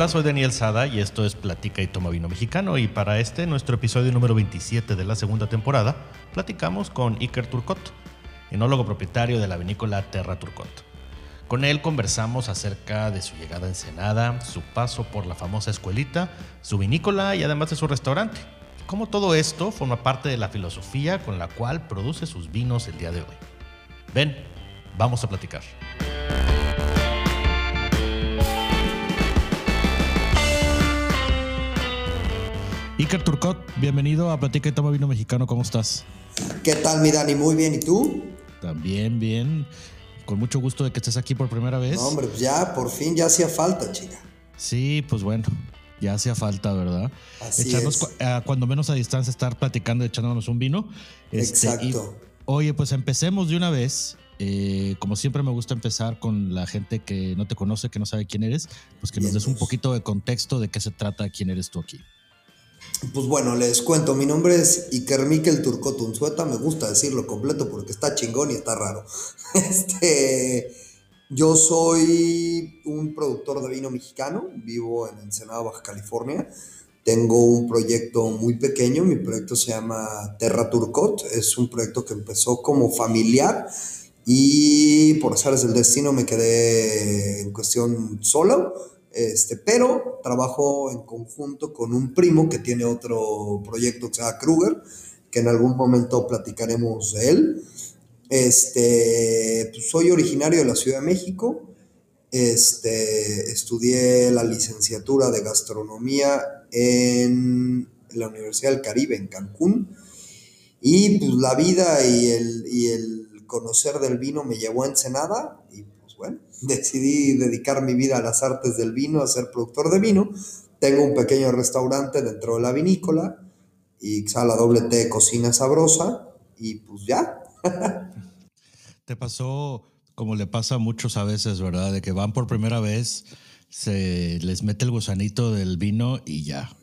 Hola, soy Daniel Sada y esto es Platica y Toma Vino Mexicano y para este, nuestro episodio número 27 de la segunda temporada, platicamos con Iker Turcot, enólogo propietario de la vinícola Terra Turcot. Con él conversamos acerca de su llegada a Ensenada, su paso por la famosa escuelita, su vinícola y además de su restaurante. Cómo todo esto forma parte de la filosofía con la cual produce sus vinos el día de hoy. Ven, vamos a platicar. Iker Turcot, bienvenido a Platica y Toma Vino Mexicano, ¿cómo estás? ¿Qué tal, mi Dani? Muy bien, ¿y tú? También bien, con mucho gusto de que estés aquí por primera vez. No, hombre, pues ya, por fin, ya hacía falta, chica. Sí, pues bueno, ya hacía falta, ¿verdad? Así Echarnos, es. cu- a cuando menos a distancia, estar platicando, echándonos un vino. Este, Exacto. y- oye, pues empecemos de una vez. Eh, como siempre me gusta empezar con la gente que no te conoce, que no sabe quién eres, pues que nos des un poquito de contexto de qué se trata, quién eres tú aquí. Pues bueno, les cuento, mi nombre es Iker Turcot Unzueta, me gusta decirlo completo porque está chingón y está raro. Este, yo soy un productor de vino mexicano, vivo en Ensenada, Baja California. Tengo un proyecto muy pequeño, mi proyecto se llama Terra Turcot, es un proyecto que empezó como familiar y por azares del destino me quedé en cuestión solo, este, pero trabajo en conjunto con un primo que tiene otro proyecto que se llama Kruger, que en algún momento platicaremos de él. Este, pues soy originario de la Ciudad de México, este, estudié la licenciatura de gastronomía en la Universidad del Caribe, en Cancún. Y pues la vida y el, y el conocer del vino me llevó a Ensenada bueno, decidí dedicar mi vida a las artes del vino, a ser productor de vino. Tengo un pequeño restaurante dentro de la vinícola y sala doble T, cocina sabrosa y pues ya. Te pasó como le pasa a muchos a veces, ¿verdad? De que van por primera vez, se les mete el gusanito del vino y ya,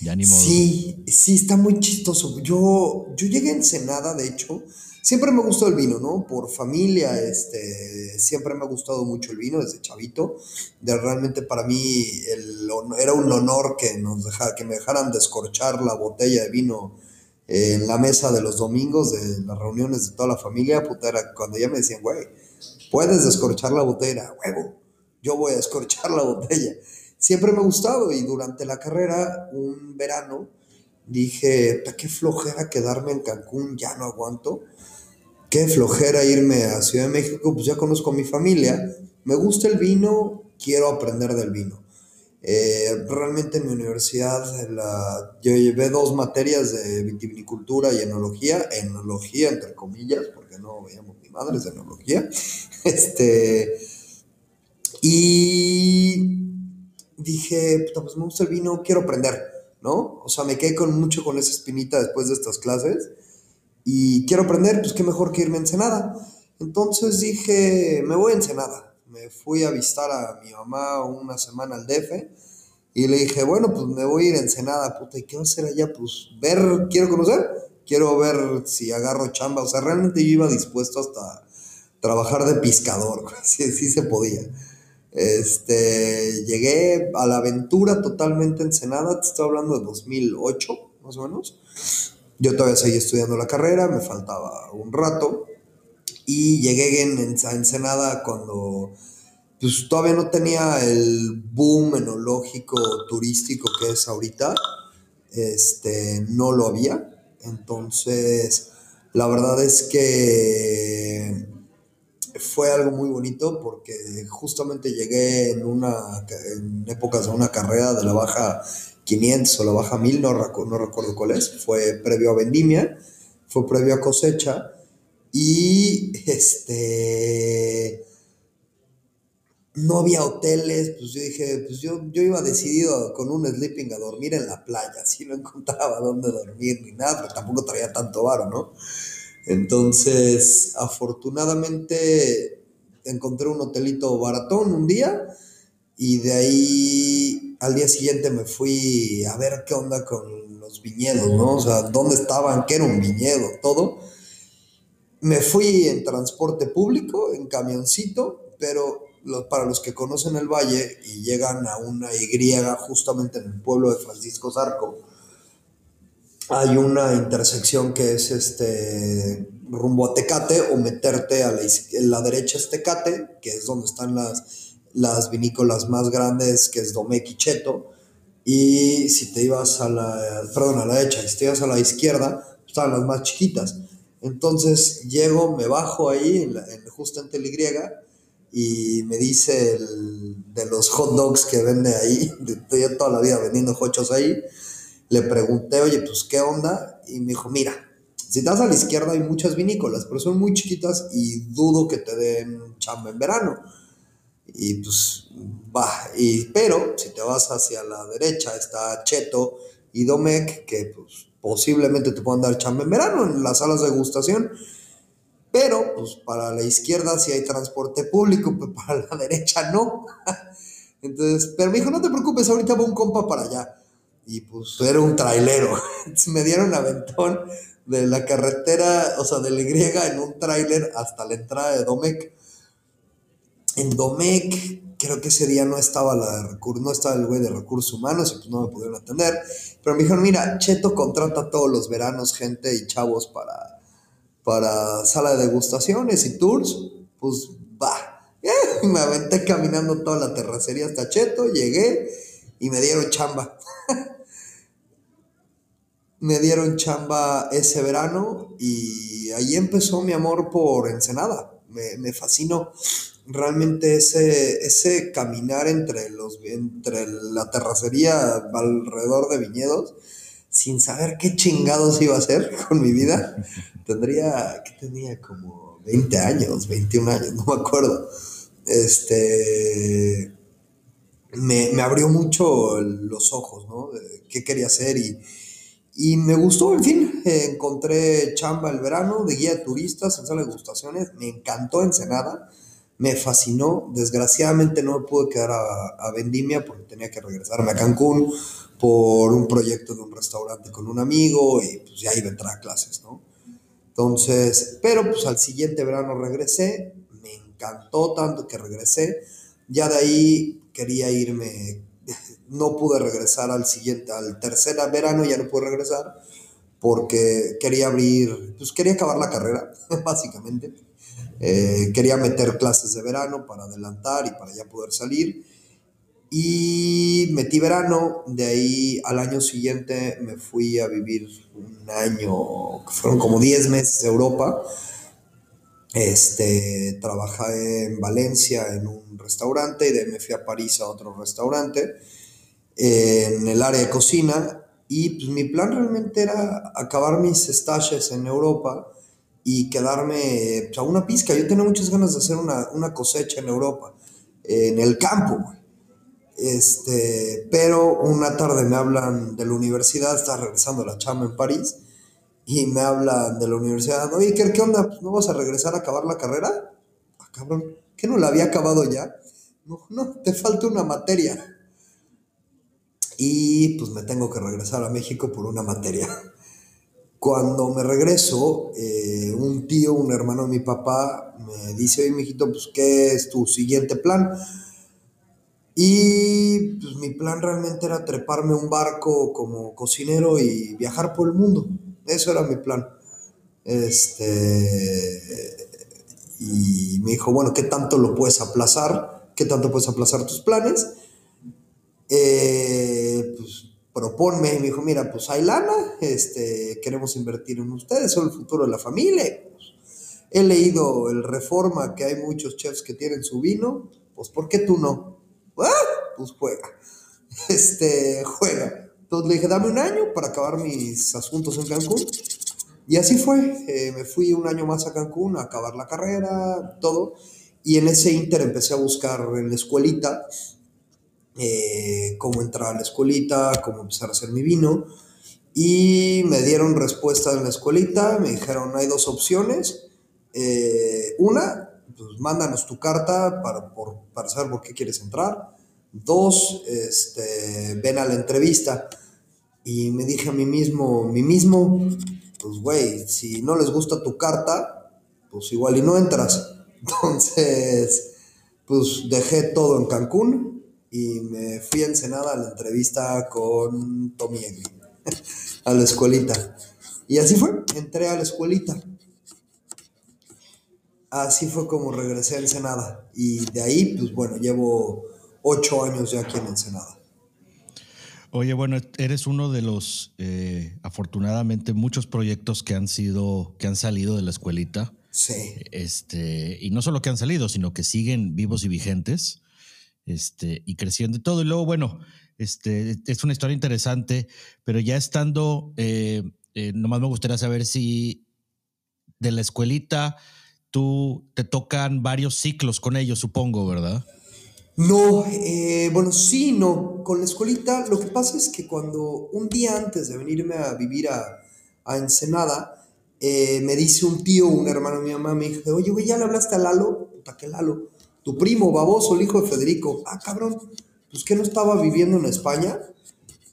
ya ni modo. Sí, sí, está muy chistoso. Yo, yo llegué a Ensenada, de hecho, siempre me gustó el vino, ¿no? Por familia, este, siempre me ha gustado mucho el vino desde chavito. De, realmente para mí el era un honor que, nos deja- que me dejaran descorchar la botella de vino en la mesa de los domingos de las reuniones de toda la familia. Puta, era cuando ya me decían, güey, puedes descorchar la botella, huevo, yo voy a descorchar la botella. Siempre me ha gustado y durante la carrera, un verano, dije, "Pa, qué flojera quedarme en Cancún, ya no aguanto. Qué flojera irme a Ciudad de México, pues ya conozco mi familia, me gusta el vino, quiero aprender del vino. Eh, realmente en mi universidad yo llevé dos materias de vitivinicultura y enología, enología entre comillas, porque no veíamos ni madres de enología. Este, y dije, puta, pues me gusta el vino, quiero aprender, ¿no? O sea, me quedé con mucho con esa espinita después de estas clases y quiero aprender, pues qué mejor que irme a Ensenada. Entonces dije, me voy a Ensenada. Me fui a visitar a mi mamá una semana al DF y le dije, bueno, pues me voy a ir a Ensenada, puta, ¿y qué va a hacer allá? Pues ver, quiero conocer, quiero ver si agarro chamba. O sea, realmente yo iba dispuesto hasta trabajar de pescador, sí, sí se podía. Este, llegué a la aventura totalmente ensenada, te estoy hablando de 2008, más o menos. Yo todavía seguía estudiando la carrera, me faltaba un rato. Y llegué en, en- a Ensenada cuando pues, todavía no tenía el boom enológico turístico que es ahorita. Este, no lo había. Entonces, la verdad es que fue algo muy bonito porque justamente llegué en una en épocas de una carrera de la baja 500 o la baja 1000, no, no recuerdo cuál es, fue previo a vendimia, fue previo a cosecha y este no había hoteles, pues yo dije, pues yo, yo iba decidido con un sleeping a dormir en la playa, así no encontraba dónde dormir ni nada, pero tampoco traía tanto varo, ¿no? Entonces, afortunadamente encontré un hotelito baratón un día y de ahí al día siguiente me fui a ver qué onda con los viñedos, ¿no? O sea, dónde estaban, qué era un viñedo, todo. Me fui en transporte público, en camioncito, pero para los que conocen el valle y llegan a una Y justamente en el pueblo de Francisco Zarco, hay una intersección que es este rumbo a Tecate o meterte a la, la derecha es Tecate, que es donde están las, las vinícolas más grandes, que es Domecq y Cheto. Y si te ibas a la, perdón, a la derecha, si te ibas a la izquierda, estaban las más chiquitas. Entonces llego, me bajo ahí, en, en justo en Y y me dice el, de los hot dogs que vende ahí, estoy toda la vida vendiendo hochos ahí, le pregunté, oye, pues, ¿qué onda? Y me dijo, mira, si te vas a la izquierda hay muchas vinícolas, pero son muy chiquitas y dudo que te den chamba en verano. Y pues, va, y, pero si te vas hacia la derecha está Cheto y Domecq, que pues posiblemente te puedan dar chamba en verano en las salas de degustación. Pero, pues para la izquierda sí hay transporte público, pero para la derecha no. Entonces, pero me dijo, no te preocupes, ahorita va un compa para allá. Y pues era un trailero. Me dieron aventón de la carretera, o sea, de la Y en un trailer hasta la entrada de Domecq. En Domecq creo que ese día no estaba la no estaba el güey de recursos humanos y pues no me pudieron atender. Pero me dijeron, mira, Cheto contrata todos los veranos gente y chavos para, para sala de degustaciones y tours. Pues va. me aventé caminando toda la terracería hasta Cheto, llegué y me dieron chamba. me dieron chamba ese verano y ahí empezó mi amor por Ensenada. Me, me fascinó realmente ese, ese caminar entre, los, entre la terracería alrededor de viñedos, sin saber qué chingados iba a hacer con mi vida, tendría, ¿qué tenía? Como 20 años, 21 años, no me acuerdo. Este, me, me abrió mucho los ojos, ¿no? Qué quería hacer y, y me gustó, en fin, encontré chamba el verano de guía de turistas en sala de gustaciones, me encantó Ensenada me fascinó. Desgraciadamente no pude quedar a, Vendimia porque tenía que regresarme a Cancún por un proyecto de un restaurante con un amigo y pues ya iba a entrar a clases, ¿no? Entonces, pero pues al siguiente verano regresé, me encantó tanto que regresé, ya de ahí quería irme, no pude regresar al siguiente, al tercer verano ya no pude regresar porque quería abrir, pues quería acabar la carrera, básicamente eh, quería meter clases de verano para adelantar y para ya poder salir. Y metí verano, de ahí al año siguiente me fui a vivir un año, fueron como 10 meses de Europa. Este, trabajé en Valencia en un restaurante y de ahí me fui a París a otro restaurante en el área de cocina y pues mi plan realmente era acabar mis stages en Europa y quedarme pues, a una pizca. Yo tenía muchas ganas de hacer una, cosecha en Europa, en el campo, Este, pero una tarde me hablan de la universidad, estaba regresando a la chamba en París, y me hablan de la universidad, oye, ¿qué, qué onda? ¿No vas a regresar a acabar la carrera? Ah, cabrón, ¿qué no la había acabado ya? No, no, te falta una materia. Y pues me tengo que regresar a México por una materia. Cuando me regreso, eh, un tío, un hermano de mi papá, me dice, oye, mijito, pues, ¿qué es tu siguiente plan? Y pues mi plan realmente era treparme un barco como cocinero y viajar por el mundo. Eso era mi plan. Este, y me dijo, bueno, ¿qué tanto lo puedes aplazar? ¿Qué tanto puedes aplazar tus planes? Eh, pues proponme, me dijo, mira, pues hay lana, este, queremos invertir en ustedes, son el futuro de la familia. he leído el Reforma, que hay muchos chefs que tienen su vino, pues ¿por qué tú no? Ah, pues juega, este, juega. Entonces le dije, dame un año para acabar mis asuntos en Cancún. Y así fue, eh, me fui un año más a Cancún a acabar la carrera, todo. Y en ese inter empecé a buscar en la escuelita eh, cómo entrar a la escuelita, cómo empezar a hacer mi vino. Y me dieron respuesta en la escuelita, me dijeron, hay dos opciones. Eh, una, pues mándanos tu carta para, para saber por qué quieres entrar. Dos, este, ven a la entrevista. Y me dije a mí mismo, mí mismo, pues güey, si no les gusta tu carta, pues igual y no entras. Entonces, pues dejé todo en Cancún y me fui a Ensenada a la entrevista con Tommy Egli, a la escuelita. Y así fue, entré a la escuelita. Así fue como regresé a Ensenada. Y de ahí, pues bueno, llevo ocho años ya aquí en Ensenada. Oye, bueno, eres uno de los, eh, afortunadamente, muchos proyectos que han sido, que han salido de la escuelita. Sí. Este, y no solo que han salido, sino que siguen vivos y vigentes, este, y creciendo todo. Y luego, bueno, este, es una historia interesante, pero ya estando, eh, eh, nomás me gustaría saber si de la escuelita tú te tocan varios ciclos con ellos, supongo, ¿verdad? No, eh, bueno, sí, no. Con la escuelita, lo que pasa es que cuando un día antes de venirme a vivir a, Ensenada, eh, me dice un tío, un hermano de mi mamá, me dijo, oye, güey, ¿ya le hablaste a Lalo? Puta, ¿qué Lalo? Tu primo, baboso, el hijo de Federico. Ah, cabrón, pues que no estaba viviendo en España.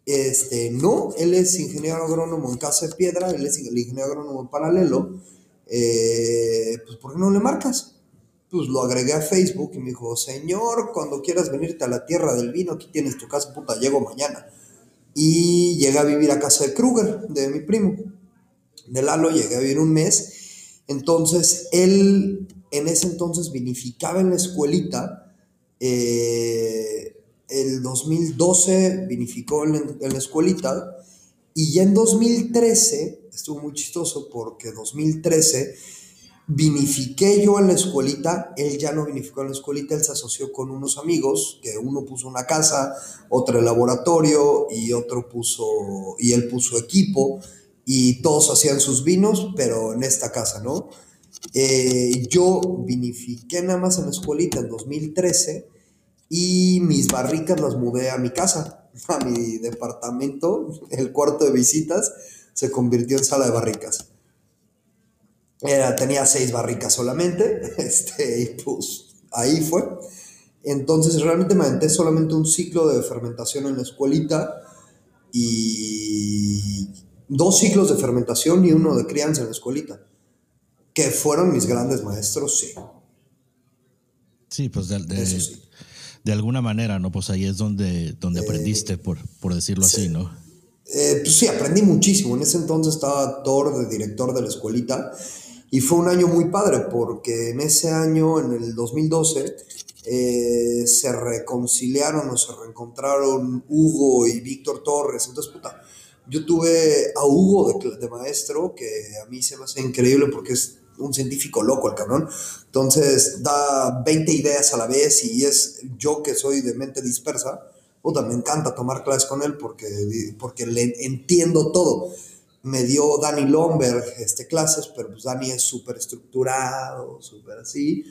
Este, no, él es ingeniero agrónomo en Casa de Piedra, él es ingeniero agrónomo en paralelo. Eh, pues, ¿por qué no le marcas? pues lo agregué a Facebook y me dijo, señor, cuando quieras venirte a la tierra del vino, aquí tienes tu casa, puta, llego mañana. Y llegué a vivir a casa de Kruger, de mi primo, de Lalo, llegué a vivir un mes. Entonces, él en ese entonces vinificaba en la escuelita. Eh, el 2012 vinificó en, en la escuelita. Y ya en 2013, estuvo muy chistoso porque 2013 vinifiqué yo en la escuelita, él ya no vinificó en la escuelita, él se asoció con unos amigos, que uno puso una casa, otro el laboratorio y otro puso, y él puso equipo, y todos hacían sus vinos, pero en esta casa, ¿no? Eh, yo vinifiqué nada más en la escuelita en 2013 y mis barricas las mudé a mi casa, a mi departamento, el cuarto de visitas se convirtió en sala de barricas. Tenía seis barricas solamente, este, y pues ahí fue. Entonces realmente me aventé solamente un ciclo de fermentación en la escuelita y dos ciclos de fermentación y uno de crianza en la escuelita, que fueron mis grandes maestros, sí. Sí, pues de, de, alguna manera, ¿no? Pues ahí es donde, donde eh, aprendiste, por, por decirlo así, ¿no? Eh, pues sí, aprendí muchísimo. En ese entonces estaba Thor de director de la escuelita y fue un año muy padre porque en ese año, en el 2012, eh, se reconciliaron o se reencontraron Hugo y Víctor Torres. Entonces, puta, yo tuve a Hugo de, de, maestro, que a mí se me hace increíble porque es un científico loco el cabrón. Entonces, da 20 ideas a la vez y es yo que soy de mente dispersa. Puta, me encanta tomar clases con él porque, porque le entiendo todo me dio Dani Lomberg este, clases, pero pues Dani es súper estructurado, súper así.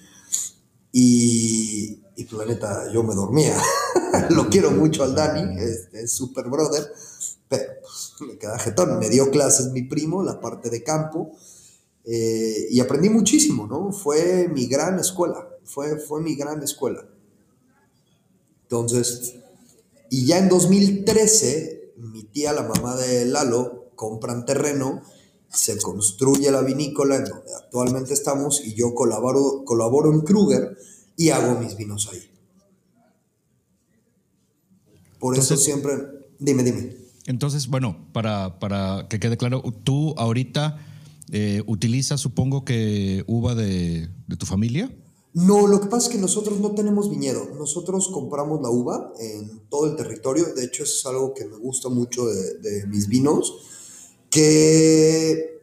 Y, y pues la neta, yo me dormía. Lo quiero mucho al Dani, es súper brother, pero pues, me queda jetón. Me dio clases mi primo, la parte de campo, eh, y aprendí muchísimo, ¿no? Fue mi gran escuela, fue, fue mi gran escuela. Entonces, y ya en 2013, mi tía, la mamá de Lalo, compran terreno, se construye la vinícola en donde actualmente estamos y yo colaboro, colaboro en Kruger y hago mis vinos ahí. Por eso siempre, dime, dime. Entonces, bueno, para, para que quede claro, tú ahorita eh, utilizas, supongo que uva de, de, tu familia. No, lo que pasa es que nosotros no tenemos viñedo. Nosotros compramos la uva en todo el territorio. De hecho, es algo que me gusta mucho de, de mis vinos que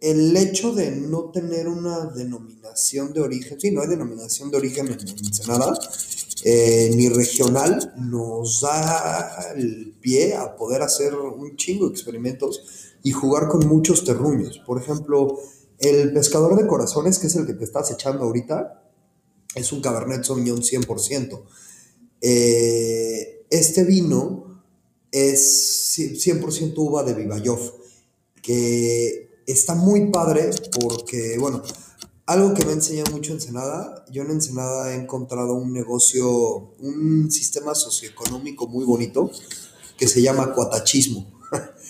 el hecho de no tener una denominación de origen, sí, no hay denominación de origen en Ensenada, eh, ni regional, nos da el pie a poder hacer un chingo de experimentos y jugar con muchos terruños. Por ejemplo, el pescador de corazones, que es el que te estás echando ahorita, es un Cabernet Sauvignon 100%. Eh, este vino es 100% uva de Vivayov, que está muy padre porque, bueno, algo que me ha enseñado mucho Ensenada, yo en Ensenada he encontrado un negocio, un sistema socioeconómico muy bonito que se llama cuatachismo.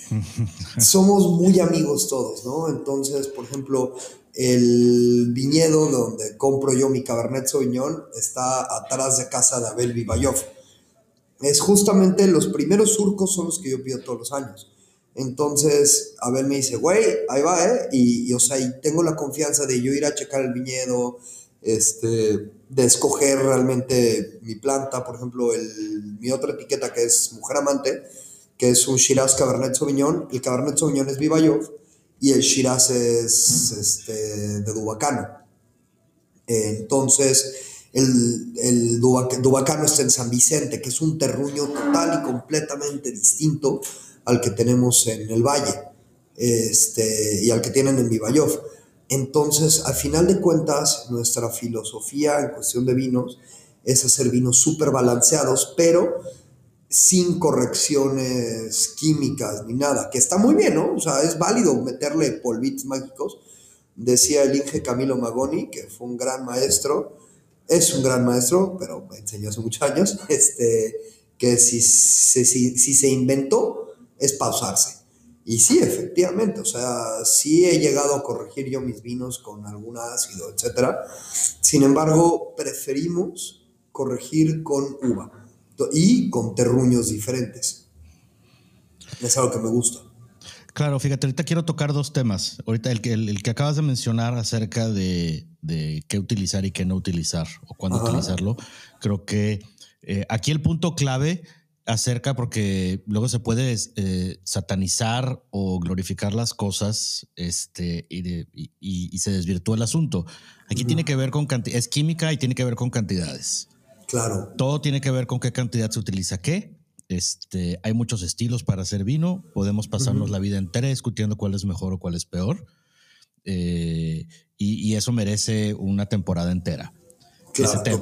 Somos muy amigos todos, ¿no? Entonces, por ejemplo, el viñedo donde compro yo mi Cabernet Sauvignon está atrás de casa de Abel Vibayov. Es justamente los primeros surcos son los que yo pido todos los años. Entonces, Abel me dice, güey, ahí va, ¿eh? Y, o sea, y tengo la confianza de yo ir a checar el viñedo, este, de escoger realmente mi planta, por ejemplo, el, mi otra etiqueta que es Mujer Amante, que es un Shiraz Cabernet Sauvignon. El Cabernet Sauvignon es Vivayov y el Shiraz es este, de Dubacano. Entonces, el, el Dubacano está en San Vicente, que es un terruño total y completamente distinto al que tenemos en el Valle este, y al que tienen en Vivayov. Entonces, al final de cuentas, nuestra filosofía en cuestión de vinos es hacer vinos súper balanceados, pero sin correcciones químicas ni nada, que está muy bien, ¿no? O sea, es válido meterle polvitos mágicos. Decía el Inge Camilo Magoni, que fue un gran maestro, es un gran maestro, pero me enseñó hace muchos años, este, que si, si, se inventó es pausarse y sí, efectivamente, o sea, sí he llegado a corregir yo mis vinos con algún ácido, etc. Sin embargo, preferimos corregir con uva y con terruños diferentes. Es algo que me gusta. Claro, fíjate, ahorita quiero tocar dos temas. Ahorita el que, el, que acabas de mencionar acerca de, de, qué utilizar y qué no utilizar o cuándo utilizarlo, creo que eh, aquí el punto clave acerca porque luego se puede eh, satanizar o glorificar las cosas este, y, se desvirtúa el asunto. Aquí tiene que ver con cantidad, es química y tiene que ver con cantidades. Claro. Todo tiene que ver con qué cantidad se utiliza qué. Este, hay muchos estilos para hacer vino. Podemos pasarnos la vida entera discutiendo cuál es mejor o cuál es peor. Eh, y, eso merece una temporada entera.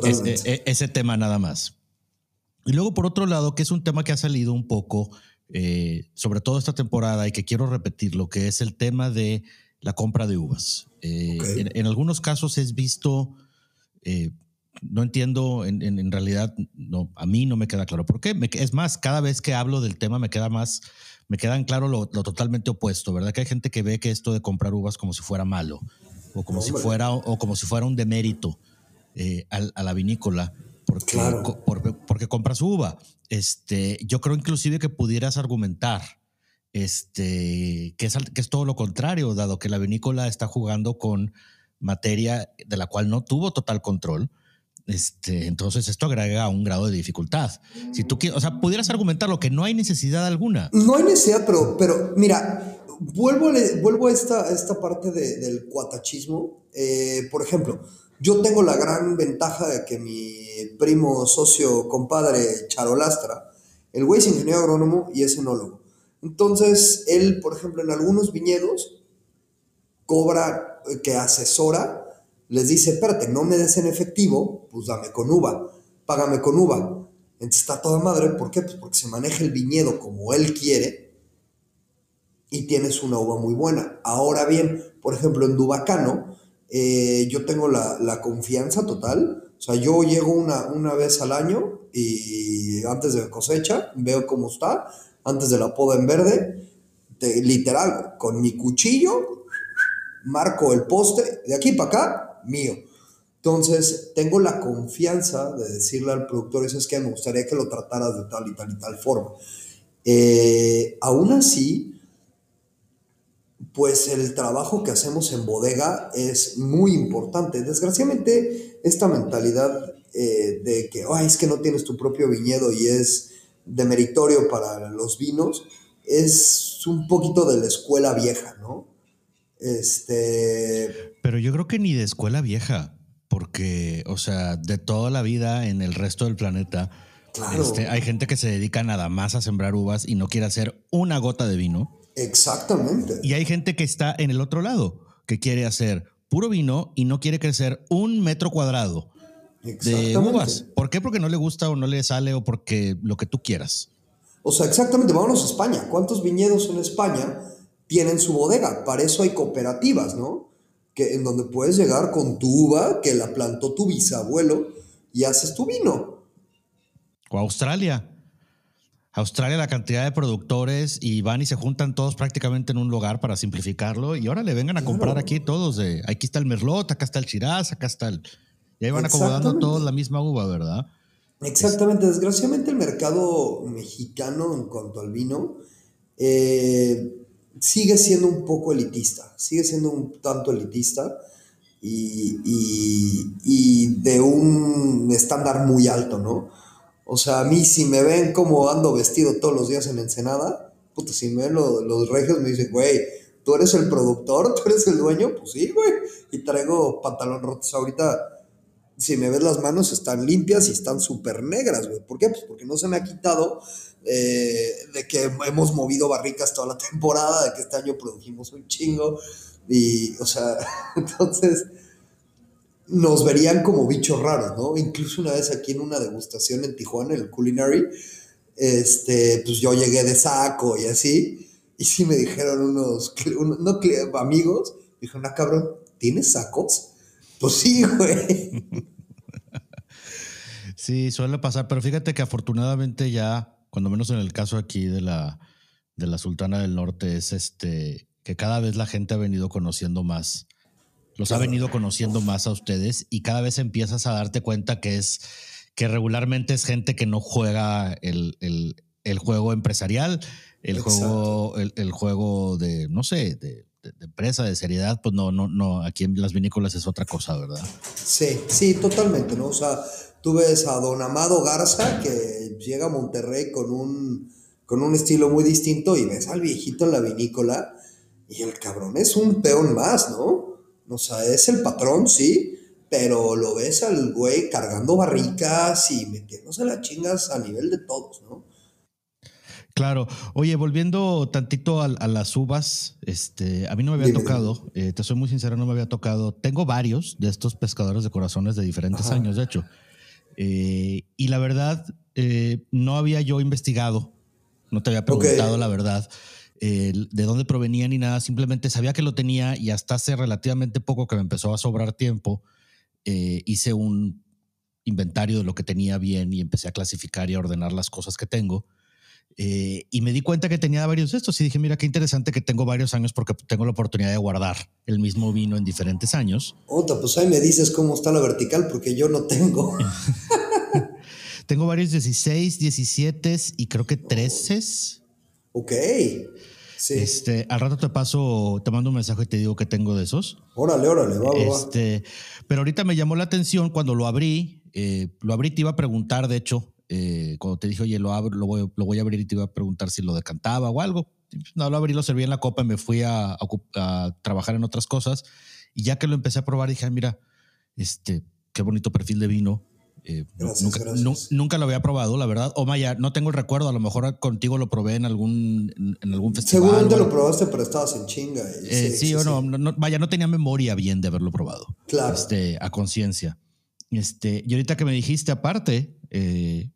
ese, ese tema nada más. Y luego, por otro lado, que es un tema que ha salido un poco, eh, sobre todo esta temporada, y que quiero repetir, lo que es el tema de la compra de uvas. Eh, en, algunos casos es visto, no entiendo, en, realidad, no, a mí no me queda claro. ¿Por qué? es más, cada vez que hablo del tema me queda más, me quedan claro lo, totalmente opuesto, ¿verdad? Que hay gente que ve que esto de comprar uvas como si fuera malo, o como, si, fuera, o como si fuera un demérito a la vinícola porque, porque, compras uva. Este, yo creo inclusive que pudieras argumentar este, que, es, que es todo lo contrario, dado que la vinícola está jugando con materia de la cual no tuvo total control. Este, entonces esto agrega un grado de dificultad. Si tú quieres, o sea, pudieras argumentar lo que no hay necesidad alguna. No hay necesidad, pero, pero mira, vuelvo, vuelvo a esta, esta parte del cuatachismo. Eh, por ejemplo, yo tengo la gran ventaja de que mi primo, socio, compadre, Charolastra, el güey es ingeniero agrónomo y es enólogo. Entonces, él, por ejemplo, en algunos viñedos, cobra, eh, que asesora, les dice, espérate, no me des en efectivo, pues dame con uva, págame con uva. Entonces está toda madre, ¿por qué? Pues porque se maneja el viñedo como él quiere y tienes una uva muy buena. Ahora bien, por ejemplo, en Dubacano, eh, yo tengo la, confianza total. O sea, yo llego una, una vez al año y antes de cosecha, veo cómo está, antes de la poda en verde, literal, con mi cuchillo, marco el poste, de aquí para acá, mío. Entonces, tengo la confianza de decirle al productor, eso es que me gustaría que lo trataras de tal y tal y tal forma. Eh, aún así, pues el trabajo que hacemos en bodega es muy importante. Desgraciadamente, esta mentalidad eh, de que es que no tienes tu propio viñedo y es demeritorio para los vinos, es un poquito de la escuela vieja, ¿no? Este. Pero yo creo que ni de escuela vieja, porque, o sea, de toda la vida en el resto del planeta, este, hay gente que se dedica nada más a sembrar uvas y no quiere hacer una gota de vino. Exactamente. Y hay gente que está en el otro lado, que quiere hacer puro vino y no quiere crecer un metro cuadrado de uvas. ¿Por qué? Porque no le gusta o no le sale o porque lo que tú quieras. O sea, exactamente, vámonos a España. ¿Cuántos viñedos en España tienen su bodega? Para eso hay cooperativas, ¿no? Que, en donde puedes llegar con tu uva que la plantó tu bisabuelo y haces tu vino. O Australia. Australia la cantidad de productores y van y se juntan todos prácticamente en un lugar para simplificarlo y ahora le vengan a comprar aquí todos de aquí está el merlot, acá está el shiraz, acá está el y ahí van acomodando todos la misma uva, ¿verdad? Exactamente, desgraciadamente el mercado mexicano en cuanto al vino eh, sigue siendo un poco elitista, sigue siendo un tanto elitista y, y de un estándar muy alto, ¿no? O sea, a mí si me ven como ando vestido todos los días en Ensenada, puta, si me ven los regios me dicen, güey, tú eres el productor, tú eres el dueño, pues sí, güey. Y traigo pantalón rotos ahorita. Si me ves las manos están limpias y están súper negras, güey. ¿Por qué? Pues porque no se me ha quitado eh, de que hemos movido barricas toda la temporada, de que este año produjimos un chingo. Y, o sea, entonces nos verían como bichos raros, ¿no? Incluso una vez aquí en una degustación en Tijuana, en el Culinary, este, pues yo llegué de saco y así, y sí me dijeron unos, no, amigos, dijeron, ah, cabrón, ¿tienes sacos? Pues sí, güey. Sí, suele pasar, pero fíjate que afortunadamente ya, cuando menos en el caso aquí de la, de la Sultana del Norte, es este, que cada vez la gente ha venido conociendo más los ha venido conociendo más a ustedes y cada vez empiezas a darte cuenta que es que regularmente es gente que no juega el, juego empresarial, el juego, el, juego de, no sé, de, empresa, de seriedad, pues no, no, no, aquí en las vinícolas es otra cosa, ¿verdad? Sí, sí, totalmente, ¿no? O sea, tú ves a don Amado Garza que llega a Monterrey con un, con un estilo muy distinto y ves al viejito en la vinícola y el cabrón es un peón más, ¿no? O sea, es el patrón, sí, pero lo ves al güey cargando barricas y metiéndose las chingas a nivel de todos, ¿no? Claro. Oye, volviendo tantito a, las uvas, este, a mí no me había tocado, eh, te soy muy sincero, no me había tocado. Tengo varios de estos pescadores de corazones de diferentes años, de hecho. Eh, y la verdad, eh, no había yo investigado, no te había preguntado la verdad de dónde provenía ni nada, simplemente sabía que lo tenía y hasta hace relativamente poco que me empezó a sobrar tiempo, eh, hice un inventario de lo que tenía bien y empecé a clasificar y a ordenar las cosas que tengo. Eh, y me di cuenta que tenía varios de estos y dije, mira, qué interesante que tengo varios años porque tengo la oportunidad de guardar el mismo vino en diferentes años. Otra, pues ahí me dices cómo está la vertical porque yo no tengo. tengo varios 16, 17 y creo que 13. Ok. Este, al rato te paso, te mando un mensaje y te digo que tengo de esos. Órale, órale, va, este, Pero ahorita me llamó la atención cuando lo abrí. Eh, lo abrí, te iba a preguntar, de hecho, eh, cuando te dije, oye, lo, abro, lo, voy, lo voy a abrir y te iba a preguntar si lo decantaba o algo. No, lo abrí, lo serví en la copa y me fui a, a, trabajar en otras cosas. Y ya que lo empecé a probar, dije, mira, este, qué bonito perfil de vino. Eh, nunca, lo había probado, la verdad. O Maya, no tengo el recuerdo. A lo mejor contigo lo probé en algún, en, algún festival. Seguramente lo probaste, pero estabas en chinga. Eh, sí, o no, Vaya, no tenía memoria bien de haberlo probado. Claro. Este, a conciencia. Este, y ahorita que me dijiste aparte, eh,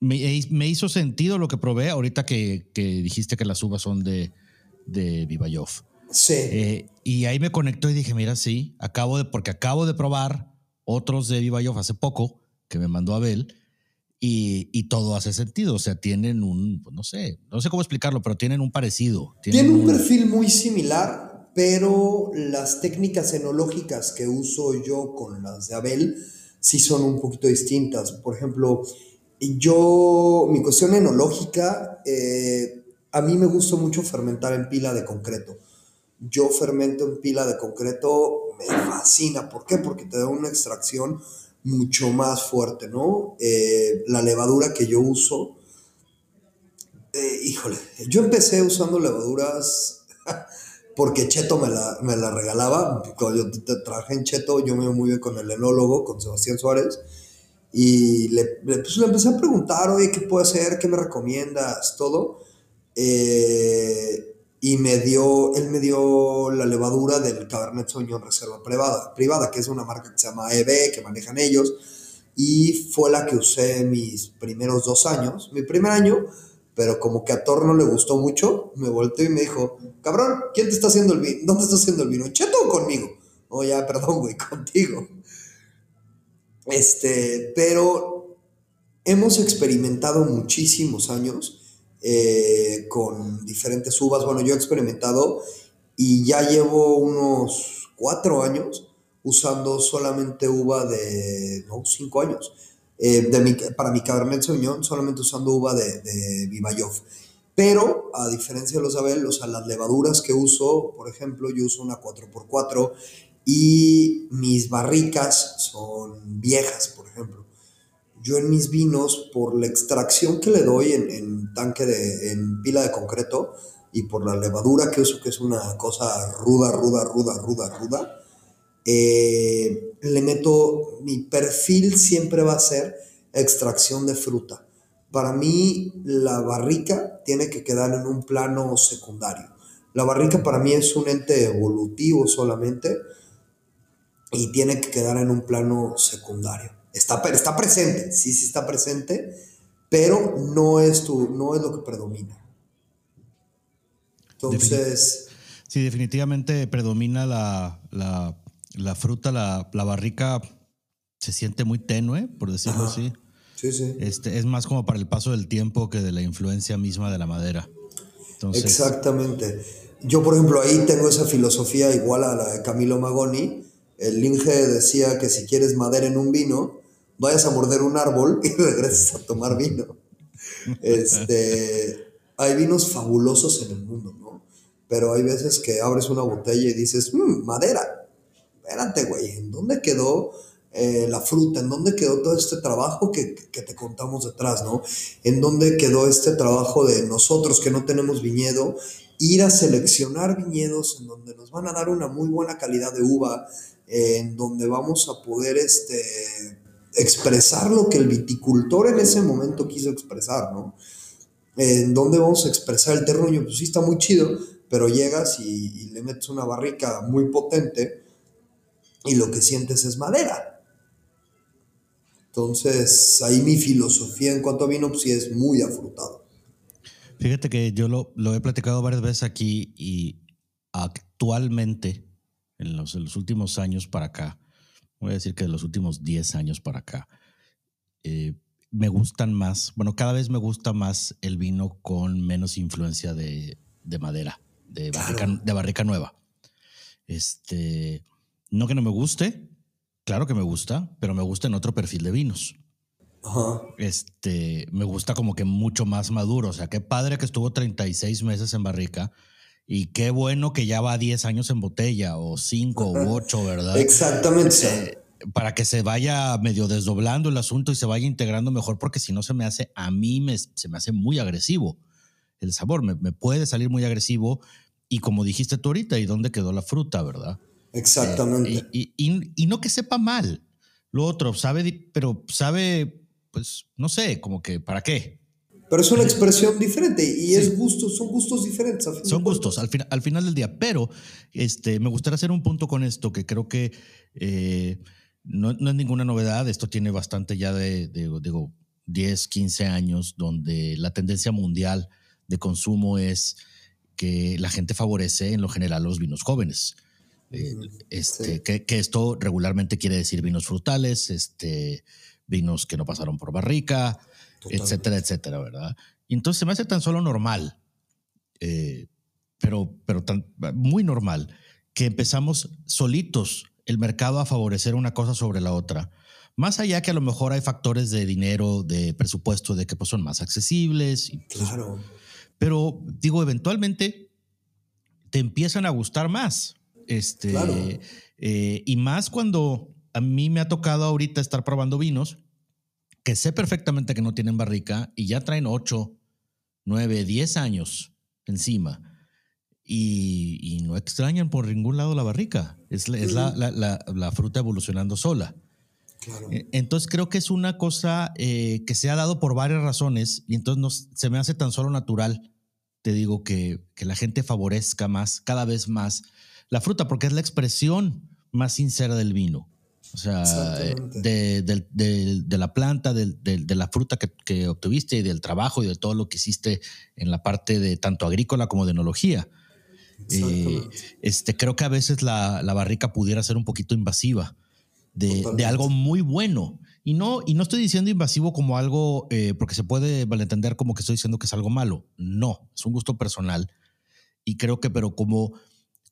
me, hizo sentido lo que probé ahorita que, dijiste que las uvas son de, de Vivayov. Sí. y ahí me conectó y dije, mira, sí, acabo de, porque acabo de probar otros de Viva hace poco, que me mandó Abel, y, y, todo hace sentido. O sea, tienen un, pues, no sé, no sé cómo explicarlo, pero tienen un parecido. Tienen, un, perfil muy similar, pero las técnicas enológicas que uso yo con las de Abel sí son un poquito distintas. Por ejemplo, yo, mi cuestión enológica, eh, a mí me gusta mucho fermentar en pila de concreto. Yo fermento en pila de concreto me fascina. ¿Por qué? Porque te da una extracción mucho más fuerte, ¿no? Eh, la levadura que yo uso, eh, híjole, yo empecé usando levaduras porque Cheto me la, me la regalaba. Cuando yo trabajé en Cheto, yo me iba muy bien con el enólogo, con Sebastián Suárez, y le, le, pues, le empecé a preguntar, oye, ¿qué puedo hacer? ¿Qué me recomiendas? Todo. Eh, y me dio, él me dio la levadura del Cabernet Sauvignon Reserva privada, privada, que es una marca que se llama EB, que manejan ellos, y fue la que usé mis primeros dos años, mi primer año, pero como que a Thor no le gustó mucho, me volteó y me dijo, cabrón, ¿quién te está haciendo el vino? ¿Dónde está haciendo el vino? ¿Cheto o conmigo? Oh, ya, perdón, güey, contigo. Este, pero hemos experimentado muchísimos años eh, con diferentes uvas. Bueno, yo he experimentado y ya llevo unos cuatro años usando solamente uva de, no, cinco años. Eh, de mi, para mi Cabernet Sauvignon, solamente usando uva de, de Vivayov. Pero, a diferencia de los Abel, o sea, las levaduras que uso, por ejemplo, yo uso una 4x4 y mis barricas son viejas, por ejemplo. Yo en mis vinos, por la extracción que le doy en, en tanque de, en pila de concreto y por la levadura que uso, que es una cosa ruda, ruda, ruda, ruda, ruda, eh, le meto, mi perfil siempre va a ser extracción de fruta. Para mí la barrica tiene que quedar en un plano secundario. La barrica para mí es un ente evolutivo solamente y tiene que quedar en un plano secundario. Está, está presente, sí, sí está presente, pero no es, tu, no es lo que predomina. Entonces... Sí, definitivamente predomina la, la, la fruta, la, la, barrica se siente muy tenue, por decirlo Ajá. así. Sí, sí. Este, es más como para el paso del tiempo que de la influencia misma de la madera. Entonces, Exactamente. Yo, por ejemplo, ahí tengo esa filosofía igual a la de Camilo Magoni. El Linge decía que si quieres madera en un vino, vayas a morder un árbol y regreses a tomar vino. Este, hay vinos fabulosos en el mundo, ¿no? Pero hay veces que abres una botella y dices, mmm, madera. Espérate, güey, ¿en dónde quedó eh, la fruta? ¿En dónde quedó todo este trabajo que, te contamos detrás, ¿no? ¿En dónde quedó este trabajo de nosotros que no tenemos viñedo? Ir a seleccionar viñedos en donde nos van a dar una muy buena calidad de uva, en donde vamos a poder este, expresar lo que el viticultor en ese momento quiso expresar, ¿no? en dónde vamos a expresar el terruño, pues sí está muy chido, pero llegas y, le metes una barrica muy potente y lo que sientes es madera. Entonces, ahí mi filosofía en cuanto a vino, pues sí es muy afrutado. Fíjate que yo lo, lo he platicado varias veces aquí y actualmente, en los, en los, últimos años para acá, voy a decir que de los últimos 10 años para acá, eh, me gustan más, bueno, cada vez me gusta más el vino con menos influencia de, de madera, de barrica, claro. de barrica nueva. Este, no que no me guste, claro que me gusta, pero me gusta en otro perfil de vinos. Ajá. Este, me gusta como que mucho más maduro. O sea, qué padre que estuvo 36 meses en barrica y qué bueno que ya va 10 años en botella o 5 u 8, ¿verdad? Exactamente. Eh, para que se vaya medio desdoblando el asunto y se vaya integrando mejor, porque si no se me hace, a mí me, se me hace muy agresivo el sabor, me, me, puede salir muy agresivo y como dijiste tú ahorita, ¿y dónde quedó la fruta, verdad? Exactamente. Eh, y, y, y, no que sepa mal, lo otro, sabe, pero sabe, pues, no sé, como que, ¿para qué? Pero es una expresión diferente y sí. es gustos, son gustos diferentes. son gustos al, fin, al final del día, pero este, me gustaría hacer un punto con esto que creo que... Eh, no, no, es ninguna novedad, esto tiene bastante ya de, de, digo, 10, 15 años, donde la tendencia mundial de consumo es que la gente favorece en lo general los vinos jóvenes. Este, sí. que, que, esto regularmente quiere decir vinos frutales, este, vinos que no pasaron por barrica, Totalmente. etcétera, etcétera, ¿verdad? Y entonces se me hace tan solo normal, eh, pero, pero tan, muy normal, que empezamos solitos el mercado a favorecer una cosa sobre la otra. Más allá que a lo mejor hay factores de dinero, de presupuesto, de que pues, son más accesibles. Y, pues, claro. Pero digo, eventualmente te empiezan a gustar más. Este, claro. eh, y más cuando a mí me ha tocado ahorita estar probando vinos que sé perfectamente que no tienen barrica y ya traen 8, 9, 10 años encima y, y, no extrañan por ningún lado la barrica. Es, es la, la, la, la, fruta evolucionando sola. Claro. Entonces creo que es una cosa eh, que se ha dado por varias razones y entonces se me hace tan solo natural, te digo, que, que la gente favorezca más, cada vez más la fruta, porque es la expresión más sincera del vino. O sea, de, de, de, de, la planta, de, la fruta que, que, obtuviste y del trabajo y de todo lo que hiciste en la parte de tanto agrícola como de enología. Eh, este, creo que a veces la, la, barrica pudiera ser un poquito invasiva de, de, algo muy bueno Y no, y no estoy diciendo invasivo como algo, eh, porque se puede malentender como que estoy diciendo que es algo malo. No, es un gusto personal. Y creo que, pero como,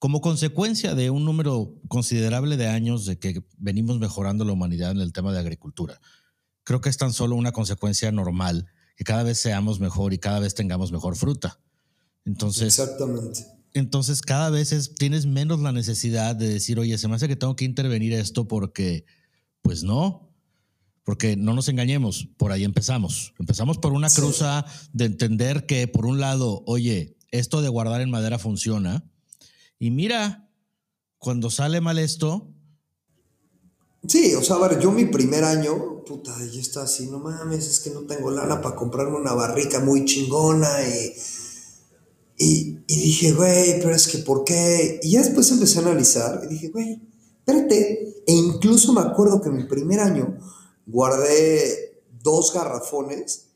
como consecuencia de un número considerable de años de que venimos mejorando la humanidad en el tema de agricultura, creo que es tan solo una consecuencia normal que cada vez seamos mejor y cada vez tengamos mejor fruta. Entonces, Exactamente. entonces cada vez es- tienes menos la necesidad de decir, oye, se me hace que tengo que intervenir esto porque, pues no, porque no nos engañemos, por ahí empezamos. Empezamos por una Sí. cruza de entender que, por un lado, oye, esto de guardar en madera funciona. Y mira, cuando sale mal esto, Sí, o sea, yo mi primer año, puta, yo estaba así, no mames, es que no tengo lana para comprarme una barrica muy chingona y, y, y dije, güey, pero es que ¿por qué? Y ya después empecé a analizar y dije, güey, espérate. E incluso me acuerdo que mi primer año guardé dos garrafones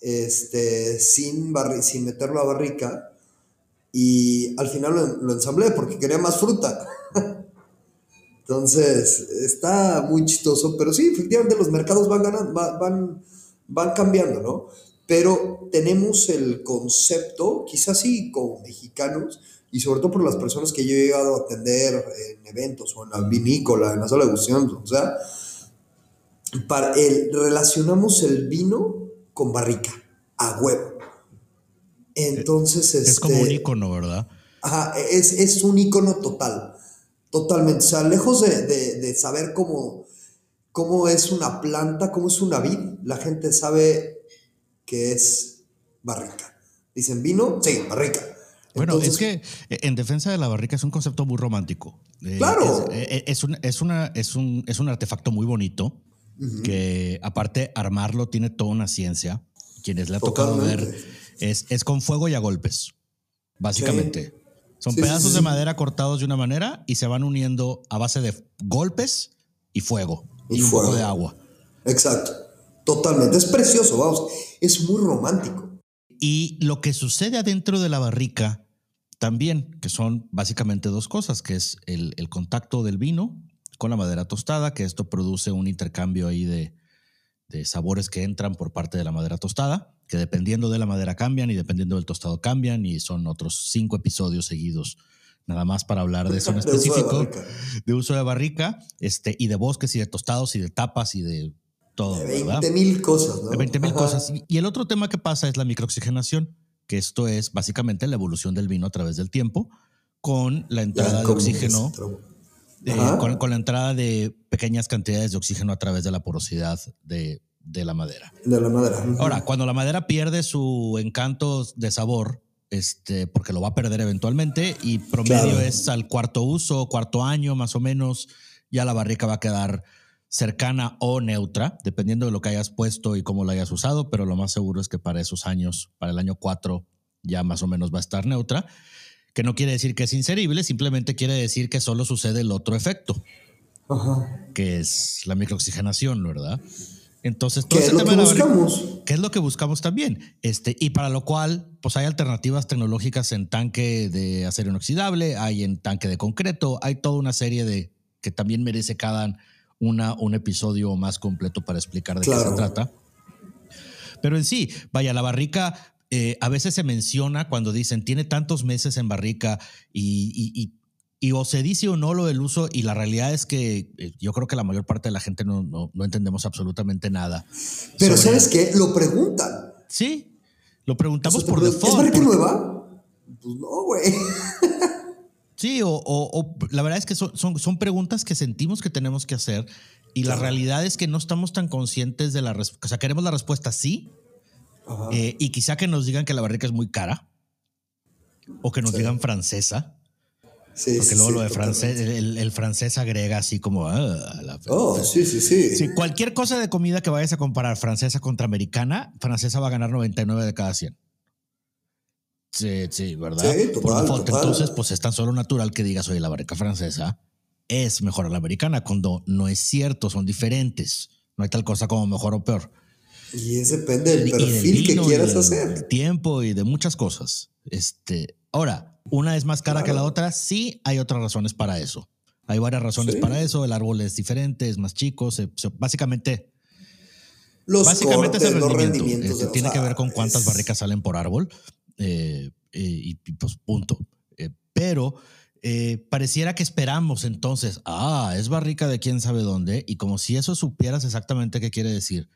este, sin, barri sin meterlo a barrica y al final lo, lo ensamblé porque quería más fruta. Entonces, está muy chistoso, pero sí, efectivamente los mercados van ganando, va- van, van cambiando, ¿no? Pero tenemos el concepto, quizás sí como mexicanos, y sobre todo por las personas que yo he llegado a atender en eventos o en la vinícola, en la sala de gustión, o sea, para el, relacionamos el vino con barrica, a huevo. Entonces, es como un este, icono, ¿verdad? Ajá, es, es un icono total. Totalmente. O sea, lejos de, de- de saber cómo, cómo es una planta, cómo es una vid, la gente sabe que es barrica. Dicen vino, sí, barrica. Bueno, Entonces, es que eh, en defensa de la barrica es un concepto muy romántico. Eh, Claro. Es, eh, es un, es, una, es, un, es un artefacto muy bonito que aparte armarlo tiene toda una ciencia. Quienes le ha tocado ver es, es con fuego y a golpes, básicamente. Son Sí, pedazos sí, de madera cortados de una manera y se van uniendo a base de golpes y fuego y, Y un fuego. poco de agua. Exacto. Totalmente. Es precioso, vamos. Es muy romántico. Y lo que sucede adentro de la barrica también, que son básicamente dos cosas, que es el, el contacto del vino con la madera tostada, que esto produce un intercambio ahí de, de sabores que entran por parte de la madera tostada, que dependiendo de la madera cambian y dependiendo del tostado cambian y son otros cinco episodios seguidos. Nada más para hablar de eso en De uso de específico, de uso de barrica, este, y de bosques y de tostados y de tapas y de todo. De ¿verdad? 20 mil cosas, ¿no? De 20 mil cosas. Y- Y el otro tema que pasa es la microoxigenación, que esto es básicamente la evolución del vino a través del tiempo con la Ya, entrada de oxígeno. Eh, con, con la entrada de pequeñas cantidades de oxígeno a través de la porosidad de, de la madera. De la madera. Ahora, cuando la madera pierde su encanto de sabor, este, porque lo va a perder eventualmente, y promedio Claro. es al cuarto uso, cuarto año más o menos, ya la barrica va a quedar cercana o neutra, dependiendo de lo que hayas puesto y cómo lo hayas usado, pero lo más seguro es que para esos años, para el año 4, ya más o menos va a estar neutra, que no quiere decir que es inserible, simplemente quiere decir que solo sucede el otro efecto, Ajá. que es la microoxigenación, ¿verdad? Entonces, todo ¿Qué es lo tema que buscamos? que es lo que buscamos también. Este, y para lo cual, pues hay alternativas tecnológicas en tanque de acero inoxidable, hay en tanque de concreto, hay toda una serie de que también merece cada una, un episodio más completo para explicar de qué se trata. Pero en sí, vaya, la barrica eh, a veces se menciona cuando dicen tiene tantos meses en barrica y, y- y- y o se dice o no lo del uso y la realidad es que eh, yo creo que la mayor parte de la gente no, no- no entendemos absolutamente nada. Pero sobre- ¿sabes qué? Lo preguntan. Sí, lo preguntamos O sea, por default. ¿Es barrica porque- nueva? Pues no, güey. Sí, o, o- o la verdad es que son, son, son preguntas que sentimos que tenemos que hacer y la realidad es que no estamos tan conscientes de la respuesta. O sea, queremos la respuesta sí. Eh, y quizá que nos digan que la barrica es muy cara o que nos Sí. digan francesa, Sí, porque sí, luego lo de francés, el, el francés agrega así como... ah, la- Oh, sí, sí, sí. Sí, cualquier cosa de comida que vayas a comparar francesa contra americana, francesa va a ganar 99 de cada 100. Sí, sí, ¿verdad? Sí, Por total, default. total. Entonces, pues es tan solo natural que digas, oye, la barrica francesa es mejor a la americana, cuando no es cierto, son diferentes. No hay tal cosa como mejor o peor. Y es depende del perfil que quieras del hacer. tiempo y de muchas cosas. Este, ahora, una es más cara que la otra, sí hay otras razones para eso. Hay varias razones Sí. para eso. El árbol es diferente, es más chico. se- se- básicamente, los Básicamente cortes, es el los rendimiento. rendimientos. Este, de- o tiene que ver con cuántas es- barricas salen por árbol. eh, eh, y, y, pues punto. Eh, pero pareciera que esperamos entonces, ah, es barrica de quién sabe dónde, y como si eso supieras exactamente qué quiere decir.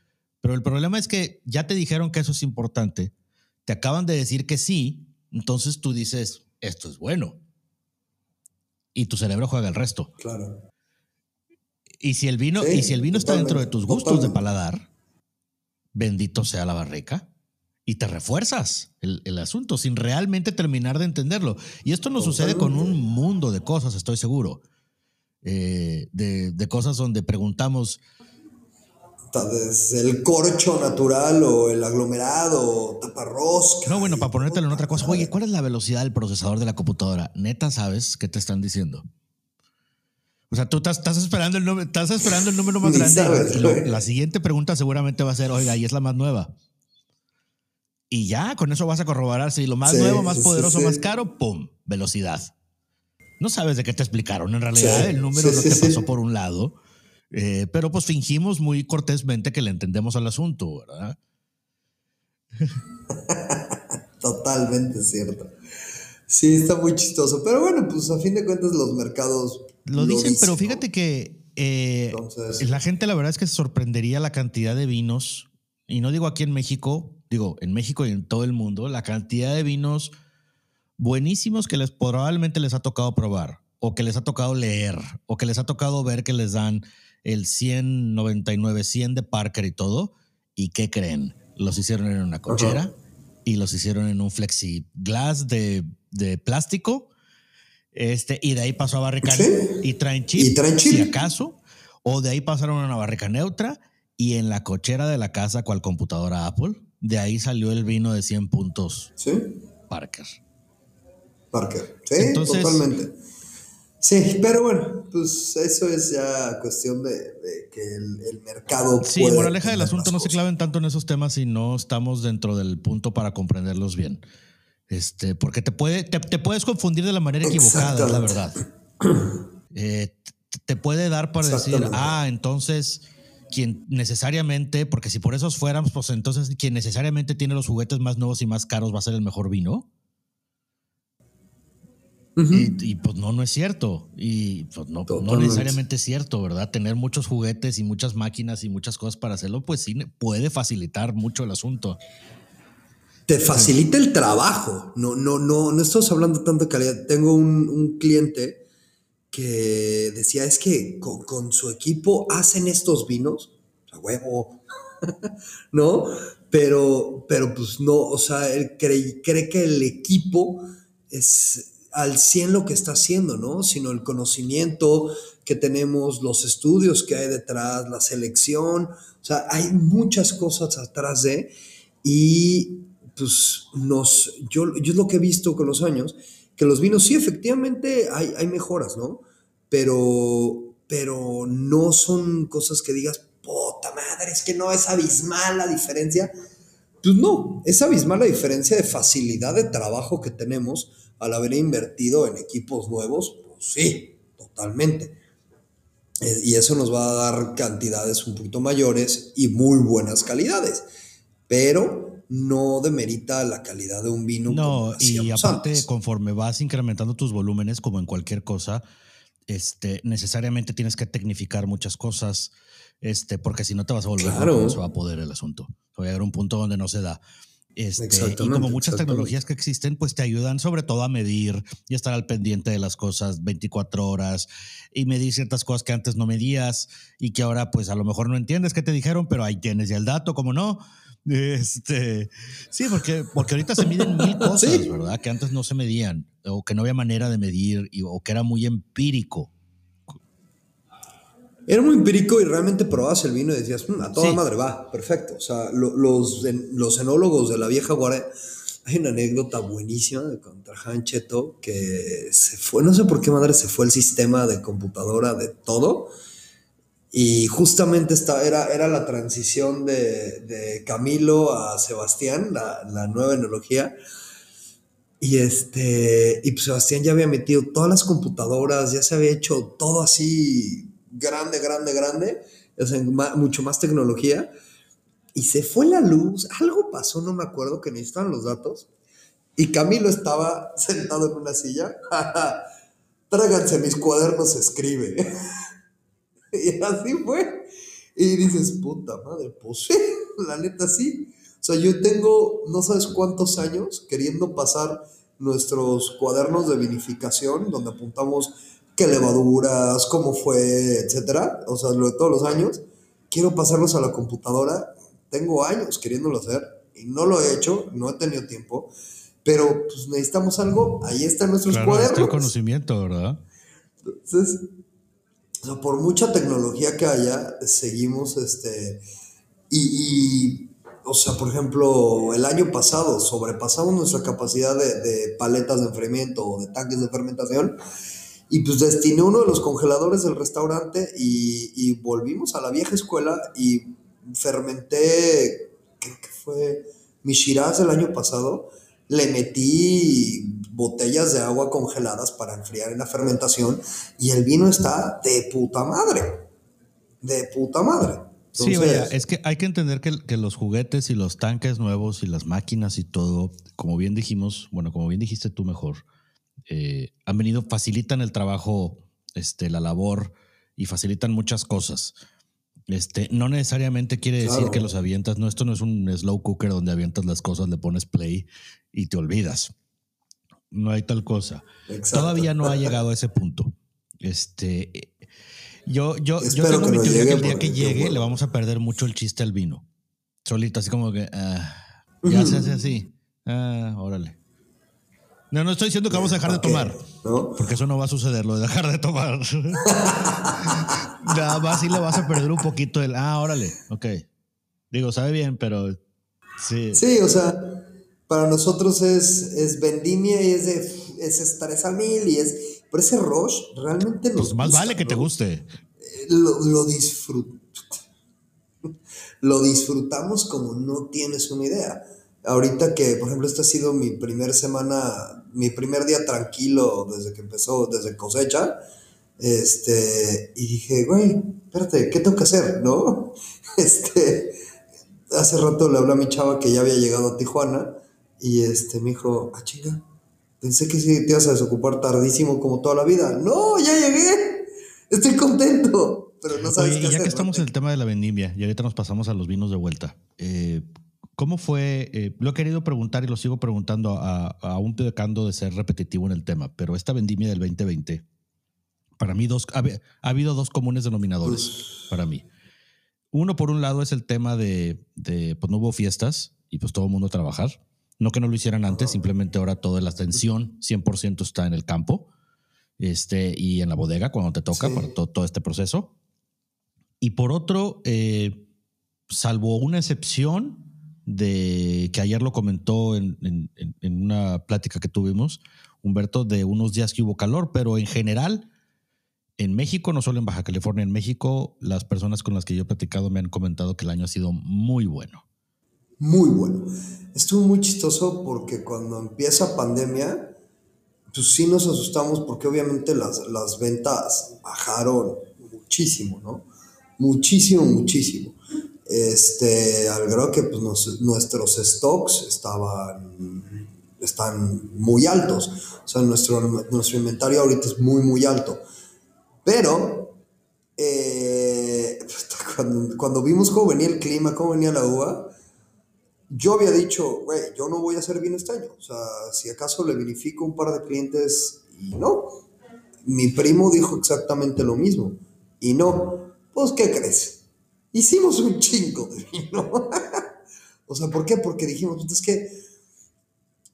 Pero el problema es que ya te dijeron que eso es importante, te acaban de decir que sí, entonces tú dices, esto es bueno. Y tu cerebro juega el resto. Claro. Y si el vino, Sí, y si el vino está dentro de tus totalmente, gustos de paladar, bendito sea la barrica. Y te refuerzas el, el asunto sin realmente terminar de entenderlo. Y esto nos sucede con un mundo de cosas, estoy seguro. Eh, de, de cosas donde preguntamos, Ta- Desde el corcho natural o el aglomerado o taparrosca. no, bueno, para ponértelo en otra cosa, oye, ¿cuál es la velocidad del procesador de la computadora? Neta, ¿sabes qué te están diciendo? O sea, tú estás, estás esperando el número, estás esperando el número más grande. sabes, lo- la siguiente pregunta seguramente va a ser, oiga, y es la más nueva. Y ya, con eso vas a corroborar si lo más Sí, nuevo, más sí, poderoso, sí. más caro, ¡pum! Velocidad. No sabes de qué te explicaron. En realidad, el número no te pasó por un lado. Eh, pero pues fingimos muy cortésmente que le entendemos al asunto, ¿verdad? Totalmente cierto. Sí, está muy chistoso. Pero bueno, pues a fin de cuentas los mercados. Lo dicen, pero ¿no? fíjate que eh, Entonces- la gente la verdad es que se sorprendería la cantidad de vinos, y no digo aquí en México, digo en México y en todo el mundo, la cantidad de vinos buenísimos que les probablemente les ha tocado probar, o que les ha tocado leer, o que les ha tocado ver que les dan el 100, 99, 100 de Parker y todo, y ¿qué creen? Los hicieron en una cochera y los hicieron en un flexiglass de, de plástico. Este, y de ahí pasó a barrica Sí. y traen chip, Y traen chip. si acaso, o de ahí pasaron a una barrica neutra y en la cochera de la casa, cual computadora Apple, de ahí salió el vino de 100 puntos Sí, Parker. Parker. Sí, Entonces- totalmente. Sí, pero bueno, pues eso es ya cuestión de, de que el, el mercado. Sí, puede moraleja del asunto, no se claven tanto en esos temas si no estamos dentro del punto para comprenderlos bien. Este, porque te, puede, te, te puedes confundir de la manera equivocada, la verdad. Eh, te puede dar para decir, ah, entonces quien necesariamente, porque si por esos fuéramos, pues entonces quien necesariamente tiene los juguetes más nuevos y más caros va a ser el mejor vino. Y, y, pues no, no es cierto. Y pues no, no necesariamente es cierto, ¿verdad? Tener muchos juguetes y muchas máquinas y muchas cosas para hacerlo, pues sí puede facilitar mucho el asunto. Te facilita el trabajo. No, no, no, no estamos hablando tanto de calidad. Tengo un, un cliente que decía, es que con, con su equipo hacen estos vinos. A huevo. ¿No? Pero, pero pues no, o sea, él cree, cree que el equipo es al 100 lo que está haciendo, ¿no? Sino el conocimiento que tenemos, los estudios que hay detrás, la selección, o sea, hay muchas cosas atrás de, y pues nos, yo, yo es lo que he visto con los años, que los vinos sí, efectivamente hay, hay mejoras, ¿no? Pero, pero no son cosas que digas, puta madre, es que no es abismal la diferencia. Pues no, es abismal la diferencia de facilidad de trabajo que tenemos al haber invertido en equipos nuevos, pues sí, totalmente. Eh, Y eso nos va a dar cantidades un poquito mayores y muy buenas calidades, pero no demerita la calidad de un vino. No, y aparte, antes. conforme vas incrementando tus volúmenes, como en cualquier cosa, este, necesariamente tienes que tecnificar muchas cosas, este, porque si no te vas a volver Claro. no se va a poder el asunto. Va a llegar un punto donde no se da. Este, y como muchas tecnologías que existen, pues te ayudan sobre todo a medir y estar al pendiente de las cosas 24 horas y medir ciertas cosas que antes no medías y que ahora pues a lo mejor no entiendes qué te dijeron, pero ahí tienes ya el dato, como no. Este, sí, porque, porque ahorita se miden mil cosas, Sí. ¿verdad? Que antes no se medían o que no había manera de medir y- o que era muy empírico. Era muy empírico y realmente probabas el vino y decías, "Mm, a toda Sí. madre va, perfecto. O sea, lo- los, en- los enólogos de la vieja guardia, hay una anécdota buenísima de contra Cheto que se fue, no sé por qué madre se fue el sistema de computadora de todo. Y justamente esta era, era la transición de, de Camilo a Sebastián, la, la nueva enología. Y este, y pues Sebastián ya había metido todas las computadoras, ya se había hecho todo así grande, grande, grande, o sea, mucho más tecnología. y se fue la luz, algo pasó, no me acuerdo, que necesitaban los datos. Y Camilo estaba sentado en una silla. Tráganse mis cuadernos, escribe. y así fue. Y dices, puta madre, pues la neta sí. O sea, yo tengo no sabes cuántos años queriendo pasar nuestros cuadernos de vinificación, donde apuntamos qué levaduras, cómo fue, etcétera. O sea, lo de todos los años. Quiero pasarlos a la computadora. Tengo años queriéndolo hacer y no lo he hecho, no he tenido tiempo. Pero pues necesitamos algo, ahí están nuestros claro, cuadernos. Está el conocimiento, ¿verdad? Entonces, o sea, por mucha tecnología que haya, seguimos, este, y, y, o sea, por ejemplo, el año pasado sobrepasamos nuestra capacidad de, de paletas de enfriamiento o de tanques de fermentación, y pues destiné uno de los congeladores del restaurante y, y volvimos a la vieja escuela y fermenté, creo que fue mi Shiraz el año pasado, le metí botellas de agua congeladas para enfriar en la fermentación y el vino está de puta madre. De puta madre. Entonces, sí, vaya, es que hay que entender que, que, los juguetes y los tanques nuevos y las máquinas y todo, como bien dijimos, bueno, como bien dijiste tú mejor, eh, han venido, facilitan el trabajo, este, la labor y facilitan muchas cosas. Este, no necesariamente quiere decir claro. que los avientas, no, esto no es un slow cooker donde avientas las cosas, le pones play y te olvidas. No hay tal cosa. Exacto. Todavía no ha llegado a ese punto. Este, yo, yo, yo tengo mi teoría que el día que llegue bueno. le vamos a perder mucho el chiste al vino. Solito, así como que ah, ya se hace así. Ah, órale. No, no estoy diciendo que vamos a dejar de tomar. ¿No? Porque eso no va a suceder, lo de dejar de tomar. Nada más sí le vas a perder un poquito el. Ah, órale, ok. Digo, sabe bien, pero sí. Sí, o sea, para nosotros es, es vendimia y es, de, es estrés a mil y es. Pero ese rush realmente nos. Pues más gusta, vale que ¿no? te guste. Lo, lo disfrut Lo disfrutamos como no tienes una idea. Ahorita que, por ejemplo, esta ha sido mi primer semana, mi primer día tranquilo desde que empezó, desde cosecha. Este, y dije, güey, espérate, ¿qué tengo que hacer? ¿No? Este, hace rato le hablé a mi chava que ya había llegado a Tijuana y este, me dijo, ah, chinga, pensé que sí te ibas a desocupar tardísimo como toda la vida. No, ya llegué, estoy contento, pero no sabes Oye, qué ya hacer, que estamos ¿no? en el tema de la vendimia y ahorita nos pasamos a los vinos de vuelta, eh, ¿cómo fue? Eh, lo he querido preguntar y lo sigo preguntando, a, aún pecando de ser repetitivo en el tema, pero esta vendimia del 2020, para mí dos, ha, ha habido dos comunes denominadores Uf. para mí. Uno, por un lado, es el tema de, de, pues no hubo fiestas y pues todo el mundo a trabajar. No que no lo hicieran antes, simplemente ahora toda la atención 100% está en el campo este, y en la bodega cuando te toca Sí. para to- todo este proceso. Y por otro, eh, salvo una excepción de que ayer lo comentó en, en- una plática que tuvimos, Humberto, de unos días que hubo calor, pero en general, en México, no solo en Baja California, en México, las personas con las que yo he platicado me han comentado que el año ha sido muy bueno. Muy bueno. Estuvo muy chistoso porque cuando empieza pandemia, pues sí nos asustamos porque obviamente las, las ventas bajaron muchísimo, ¿no? Muchísimo, muchísimo. Este, al grado que pues, nos- nuestros stocks estaban, están muy altos. O sea, nuestro, nuestro inventario ahorita es muy, muy alto. Pero, eh, cuando, cuando vimos cómo venía el clima, cómo venía la uva, yo había dicho, güey, yo no voy a hacer vino este año. O sea, si acaso le vinifico un par de clientes y no. Mi primo dijo exactamente lo mismo. Y no. Pues, ¿qué crees? Hicimos un chingo de vino. o sea, ¿por qué? Porque dijimos, es que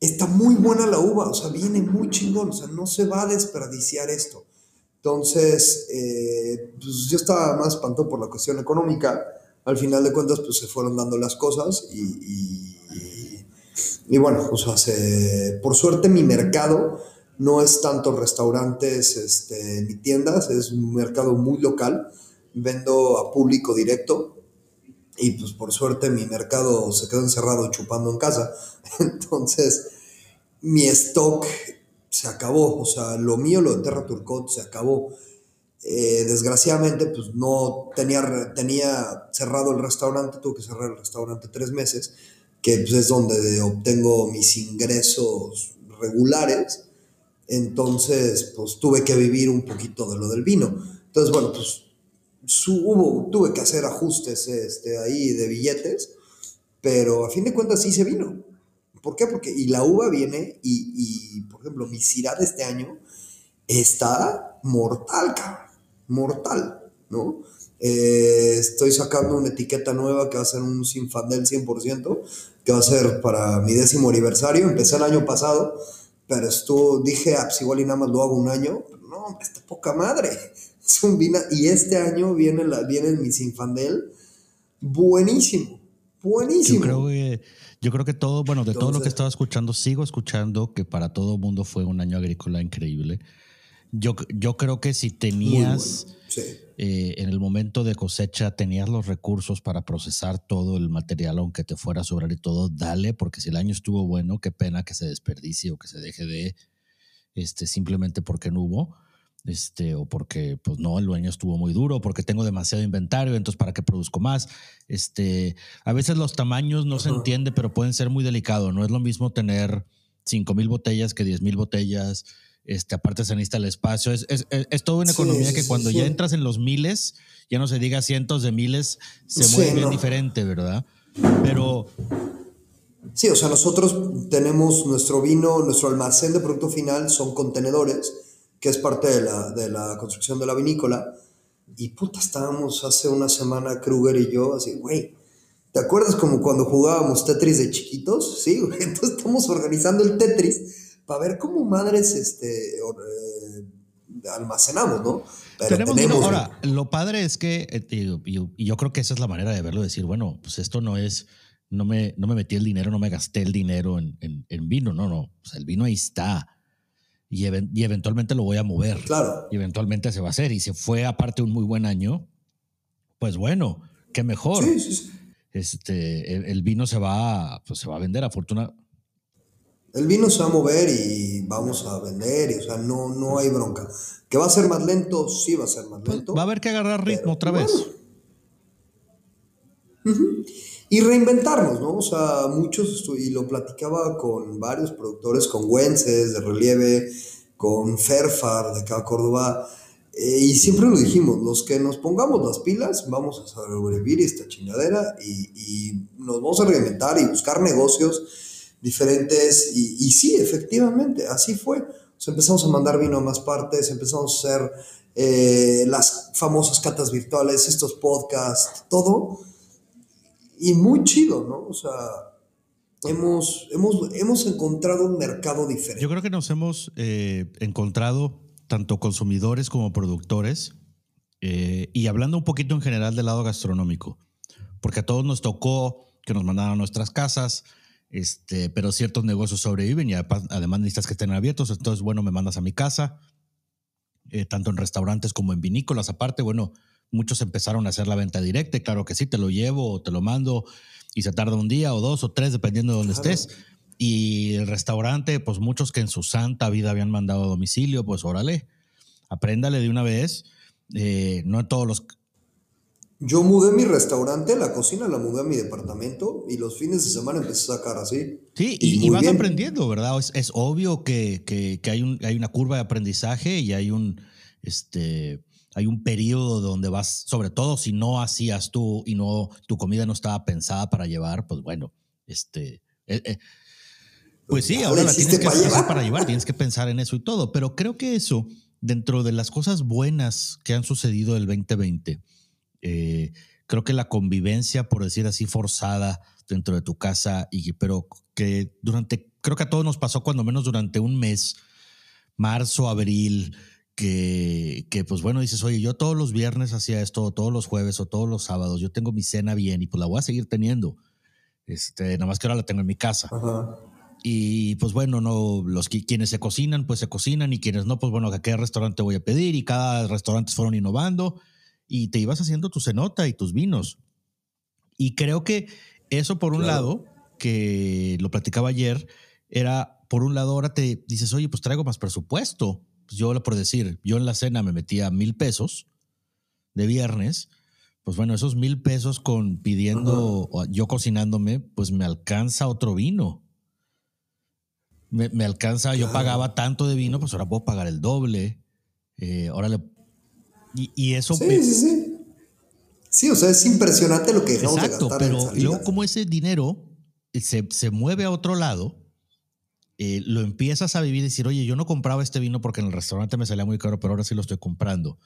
está muy buena la uva. O sea, viene muy chingón. O sea, no se va a desperdiciar esto. Entonces, eh, pues yo estaba más espantado por la cuestión económica. Al final de cuentas, pues se fueron dando las cosas y, y- y bueno, o sea, se- por suerte mi mercado no es tanto restaurantes este, ni tiendas, es un mercado muy local. Vendo a público directo y pues por suerte mi mercado se quedó encerrado chupando en casa. Entonces, mi stock se acabó. O sea, lo mío, lo de Terra Turcot, se acabó. Eh, desgraciadamente, pues no tenía, tenía cerrado el restaurante, tuve que cerrar el restaurante tres meses, que pues, es donde obtengo mis ingresos regulares. Entonces, pues tuve que vivir un poquito de lo del vino. Entonces, bueno, pues hubo, tuve que hacer ajustes este, ahí de billetes, pero a fin de cuentas sí se vino. ¿Por qué? Porque, y la uva viene, y, y por ejemplo, mi Syrah de este año está mortal, cabrón mortal, ¿no? Eh, estoy sacando una etiqueta nueva que va a ser un Sinfandel 100%, que va a ser para mi décimo aniversario. Empecé el año pasado, pero estuvo, dije, ah, pues igual y nada más lo hago un año. Pero no, está poca madre. Y este año viene, la, viene mi Sinfandel buenísimo, buenísimo. Yo creo que, yo creo que todo, bueno, de todo lo que estaba escuchando, sigo escuchando que para todo el mundo fue un año agrícola increíble. Yo, yo creo que si tenías eh, en el momento de cosecha, tenías los recursos para procesar todo el material, aunque te fuera a sobrar y todo, dale, porque si el año estuvo bueno, qué pena que se desperdicie o que se deje de, este, simplemente porque no hubo. Este, o porque pues no, el año estuvo muy duro, porque tengo demasiado inventario, entonces para qué produzco más. Este, a veces los tamaños no se entiende, pero pueden ser muy delicados. No es lo mismo tener 5 mil botellas que 10 mil botellas este, aparte se necesita el espacio. Es, es, es toda una economía que cuando ya entras en los miles, ya no se diga cientos de miles, se mueve bien diferente, ¿verdad? Pero... Sí, o sea, nosotros tenemos nuestro vino, nuestro almacén de producto final son contenedores, que es parte de la, de la construcción de la vinícola. Y puta, estábamos hace una semana Kruger y yo así, güey, ¿te acuerdas como cuando jugábamos Tetris de chiquitos? Sí, güey, entonces estamos organizando el Tetris para ver cómo madres este, eh, almacenamos, ¿no? tenemos, ahora, lo padre es que, eh, y, yo creo que esa es la manera de verlo, decir, bueno, pues esto no es, no me, no me metí el dinero, no me gasté el dinero en, en, vino, no, no, o sea, el vino ahí está. Y, y, eventualmente lo voy a mover. Claro. Y eventualmente se va a hacer. Y si fue aparte un muy buen año, pues bueno, qué mejor. Sí, sí, sí. Este, el, vino se va, pues se va a vender, afortunadamente el vino se va a mover y vamos a vender, y, o sea, no, no hay bronca. ¿Que va a ser más lento? Sí, va a ser más lento. Va a haber que agarrar ritmo otra vez. Y reinventarnos, ¿no? O sea, muchos, y lo platicaba con varios productores, con Wences de Relieve, con Ferfar de acá Córdoba, eh, y siempre lo dijimos, los que nos pongamos las pilas, vamos a sobrevivir esta chingadera y, y nos vamos a reinventar y buscar negocios diferentes y, sí, efectivamente, así fue. empezamos a mandar vino a más partes, empezamos a hacer eh, las famosas catas virtuales, estos podcasts, todo. Y muy chido, ¿no? O sea, hemos, hemos, hemos encontrado un mercado diferente. Yo creo que nos hemos eh, encontrado tanto consumidores como productores, eh, y hablando un poquito en general del lado gastronómico, porque a todos nos tocó que nos mandaran a nuestras casas, este, pero ciertos negocios sobreviven y además necesitas que estén abiertos. Entonces, bueno, me mandas a mi casa, eh, tanto en restaurantes como en vinícolas. Aparte, bueno, muchos empezaron a hacer la venta directa. claro que sí, te lo llevo o te lo mando y se tarda un día o dos o tres, dependiendo de dónde estés. Y el restaurante, pues muchos que en su santa vida habían mandado a domicilio, pues órale, apréndale de una vez. Eh, no todos los yo mudé mi restaurante, la cocina la mudé a mi departamento y los fines de semana empecé a sacar así. Sí, y, vas aprendiendo, ¿verdad? Es, obvio que, que, hay, un, hay una curva de aprendizaje y hay un, este, hay un periodo donde vas, sobre todo si no hacías tú y no tu comida no estaba pensada para llevar, pues bueno, este, eh, eh, pues sí, ahora la tienes que para llevar, tienes que pensar en eso y todo, pero creo que eso, dentro de las cosas buenas que han sucedido el 2020, eh, creo que la convivencia, por decir así, forzada dentro de tu casa, y, pero que durante, creo que a todos nos pasó cuando menos durante un mes, marzo, abril, que, que pues bueno, dices, oye, yo todos los viernes hacía esto, todos los jueves o todos los sábados, yo tengo mi cena bien y pues la voy a seguir teniendo. Este, nada más que ahora la tengo en mi casa. Y pues bueno, no, los quienes se cocinan, pues se cocinan y quienes no, pues bueno, ¿a qué restaurante voy a pedir? Y cada restaurante fueron innovando y te ibas haciendo tu cenota y tus vinos. Y creo que eso por un lado, que lo platicaba ayer, era, por un lado ahora te dices, oye, pues traigo más presupuesto, Pues yo, por decir, yo en la cena me metía mil pesos de viernes, pues bueno, esos mil pesos con pidiendo, yo cocinándome, pues me alcanza otro vino. Me, alcanza, yo pagaba tanto de vino, pues ahora puedo pagar el doble. Eh, ahora le. Y, eso. Sí, sí, sí. Sí, o sea, es impresionante lo que dejamos Exacto, de gastar pero luego, como ese dinero se, se mueve a otro lado, eh, lo empiezas a vivir y decir, oye, yo no compraba este vino porque en el restaurante me salía muy caro, pero ahora sí lo estoy comprando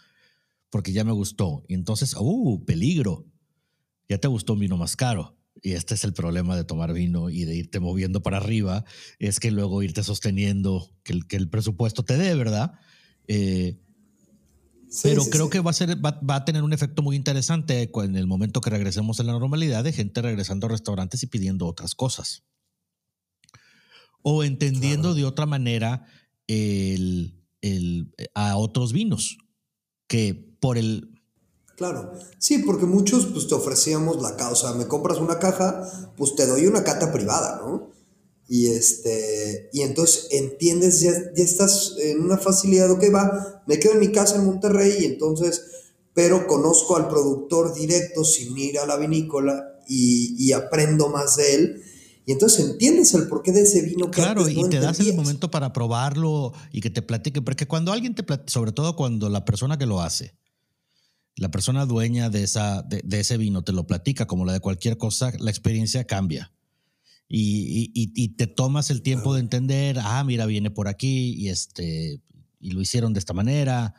porque ya me gustó. Y entonces, ¡uh! Peligro. Ya te gustó un vino más caro. Y este es el problema de tomar vino y de irte moviendo para arriba, es que luego irte sosteniendo que el, que el presupuesto te dé, ¿verdad? Eh, pero creo que va a, ser, va, a tener un efecto muy interesante en el momento que regresemos a la normalidad de gente regresando a restaurantes y pidiendo otras cosas. O entendiendo de otra manera el, a otros vinos que por el... Claro, sí, porque muchos pues te ofrecíamos la caja, o sea, me compras una caja, pues te doy una cata privada, ¿no? Y este, y entonces entiendes, ya, ya estás en una facilidad, ok, va, me quedo en mi casa en Monterrey y entonces, pero conozco al productor directo sin ir a la vinícola y, y aprendo más de él y entonces entiendes el porqué de ese vino. Que claro, y te das el momento para probarlo y que te platique, porque cuando alguien te platique, sobre todo cuando la persona que lo hace, la persona dueña de, esa, de, ese vino te lo platica, como la de cualquier cosa, la experiencia cambia. Y, y, te tomas el tiempo de entender, ah, mira, viene por aquí y, este, y lo hicieron de esta manera.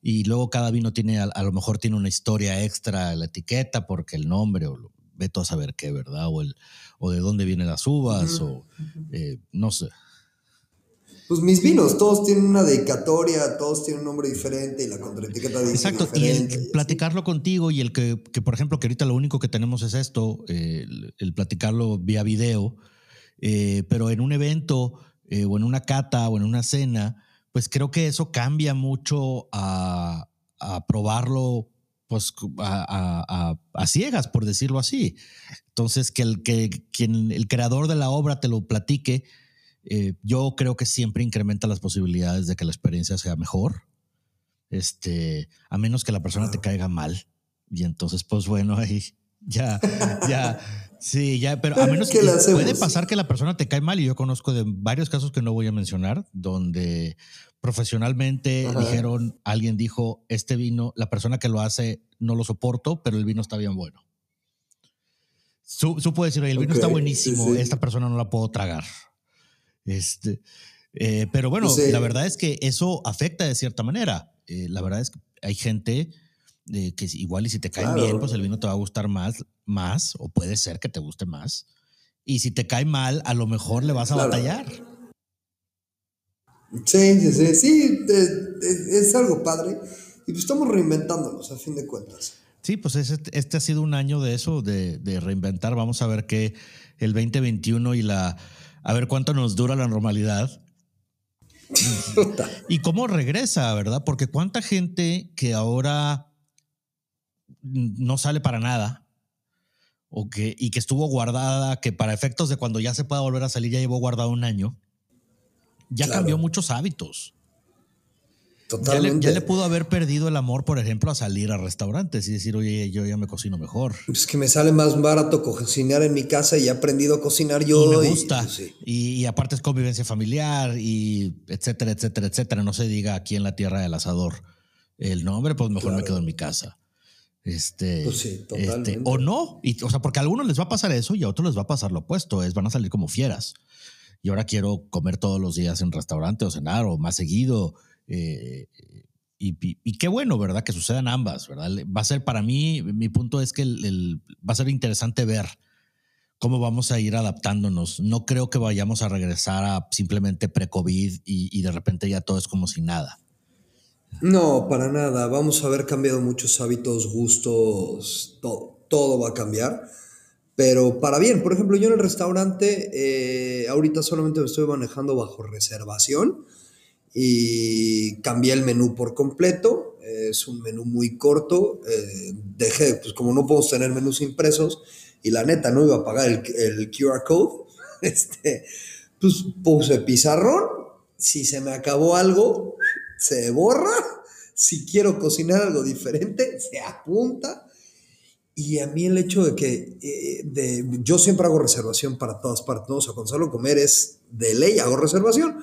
Y luego cada vino tiene, a, lo mejor tiene una historia extra la etiqueta porque el nombre o ve todo a saber qué, ¿verdad? O el, o de dónde vienen las uvas, o eh, no sé. Pues mis vinos, todos tienen una dedicatoria, todos tienen un nombre diferente y la contraetiqueta dice Exacto, y el platicarlo contigo y el que, que, por ejemplo, que ahorita lo único que tenemos es esto, eh, el, platicarlo vía video, eh, pero en un evento o en una cata o en una cena, pues creo que eso cambia mucho a, a probarlo pues a, ciegas, por decirlo así. Entonces, que el, que, quien, el creador de la obra te lo platique, eh, yo creo que siempre incrementa las posibilidades de que la experiencia sea mejor, este, a menos que la persona te caiga mal. Y entonces, pues bueno, ahí ya, ya, sí, ya, pero a menos que puede pasar que la persona te cae mal y yo conozco de varios casos que no voy a mencionar, donde profesionalmente dijeron, alguien dijo, este vino, la persona que lo hace no lo soporto, pero el vino está bien bueno. Supo decir, el vino está buenísimo, esta persona no la puedo tragar. Este, eh, pero bueno, la verdad es que eso afecta de cierta manera. Eh, la verdad es que hay gente eh, que igual y si te cae bien, pues el vino te va a gustar más, más, o puede ser que te guste más. Y si te cae mal, a lo mejor le vas a batallar. Sí, sí, sí, sí, es, algo padre. Y pues estamos reinventándonos a fin de cuentas. Sí, pues este, este ha sido un año de eso, de, reinventar. Vamos a ver qué el 2021 y la. A ver cuánto nos dura la normalidad. y cómo regresa, ¿verdad? Porque cuánta gente que ahora no sale para nada o que, y que estuvo guardada, que para efectos de cuando ya se pueda volver a salir ya llevó guardado un año ya cambió muchos hábitos. Totalmente. Ya le, pudo haber perdido el amor, por ejemplo, a salir a restaurantes y decir, oye, yo ya me cocino mejor. Es que me sale más barato cocinar en mi casa y he aprendido a cocinar yo. Y me gusta. Pues y, aparte es convivencia familiar y etcétera, etcétera, etcétera. No se diga aquí en la tierra del asador el nombre, pues mejor me quedo en mi casa. Este, pues sí, este, totalmente. o no, y, o sea, porque a algunos les va a pasar eso y a otros les va a pasar lo opuesto, es van a salir como fieras y ahora quiero comer todos los días en restaurante o cenar o más seguido. Eh, y, qué bueno, ¿verdad? Que sucedan ambas, ¿verdad? Va a ser para mí, mi punto es que va a ser interesante ver cómo vamos a ir adaptándonos. No creo que vayamos a regresar a simplemente pre-COVID y, y de repente ya todo es como si nada. No, para nada. Vamos a haber cambiado muchos hábitos, gustos, todo, todo va a cambiar pero para bien. Por ejemplo, yo en el restaurante, eh, ahorita solamente me estoy manejando bajo reservación y cambié el menú por completo. Es un menú muy corto. Eh, dejé, pues como no podemos tener menús impresos y la neta no iba a pagar el, el QR code, este, pues puse pizarrón. Si se me acabó algo, se borra. Si quiero cocinar algo diferente, se apunta. Y a mí el hecho de que eh, de, yo siempre hago reservación para todas partes, ¿no? O sea, cuando salgo a comer es de ley, hago reservación.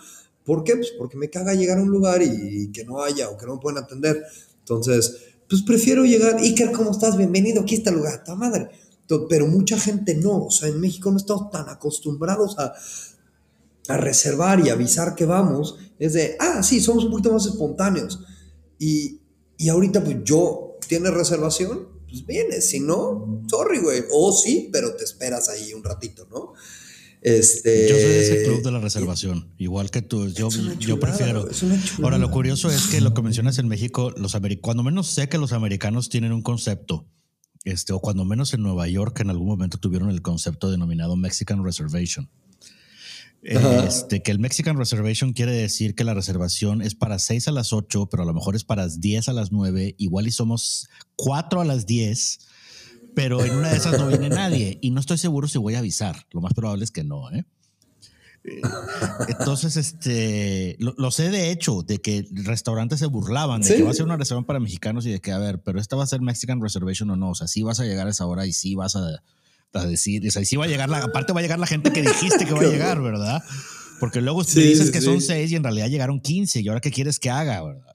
¿Por qué? Pues porque me caga llegar a un lugar y, que no haya o que no me pueden atender. Entonces, pues prefiero llegar, Iker, ¿cómo estás? Bienvenido, aquí está el lugar, ¡ta madre! Pero mucha gente no, o sea, en México no estamos tan acostumbrados a, a reservar y avisar que vamos. Es de, ah, sí, somos un poquito más espontáneos. Y, y ahorita, pues yo, ¿tienes reservación? Pues vienes, si no, sorry, güey. O sí, pero te esperas ahí un ratito, ¿no? Este, yo soy de ese club de la reservación, igual que tú. Yo, yo prefiero. Ahora, lo curioso es que lo que mencionas en México, los cuando menos sé que los americanos tienen un concepto, este, o cuando menos en Nueva York en algún momento tuvieron el concepto denominado Mexican Reservation. Este, que el Mexican Reservation quiere decir que la reservación es para 6 a las 8, pero a lo mejor es para 10 a las 9, igual y somos 4 a las 10, pero en una de esas no viene nadie y no estoy seguro si voy a avisar. Lo más probable es que no, ¿eh? entonces, este, lo, sé de hecho, de que restaurantes se burlaban de que va a ser una reserva para mexicanos y de que, a ver, pero esta va a ser Mexican Reservation o no, o sea, sí vas a llegar a esa hora y sí vas a, a decir, o sea, sí va a llegar la, aparte va a llegar la gente que dijiste que va a llegar, ¿verdad? Porque luego sí, dices que son seis y en realidad llegaron 15 y ahora qué quieres que haga, ¿verdad?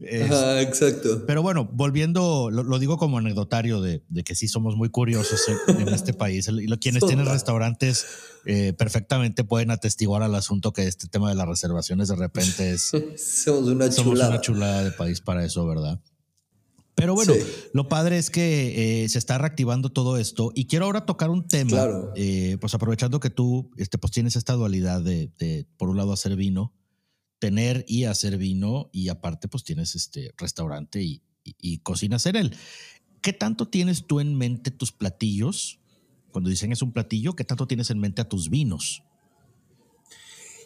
exacto. Pero bueno, volviendo, lo, digo como anecdotario de, de, que sí somos muy curiosos en, este país. Y quienes tienen restaurantes eh, perfectamente pueden atestiguar al asunto que este tema de las reservaciones de repente es. somos una somos una chulada de país para eso, ¿verdad? Pero bueno, lo padre es que eh, se está reactivando todo esto y quiero ahora tocar un tema, eh, pues aprovechando que tú este, pues tienes esta dualidad de, por un lado, hacer vino, tener y hacer vino y aparte, pues tienes este restaurante y, y, cocinas en él. ¿Qué tanto tienes tú en mente tus platillos? Cuando dicen es un platillo, ¿qué tanto tienes en mente a tus vinos?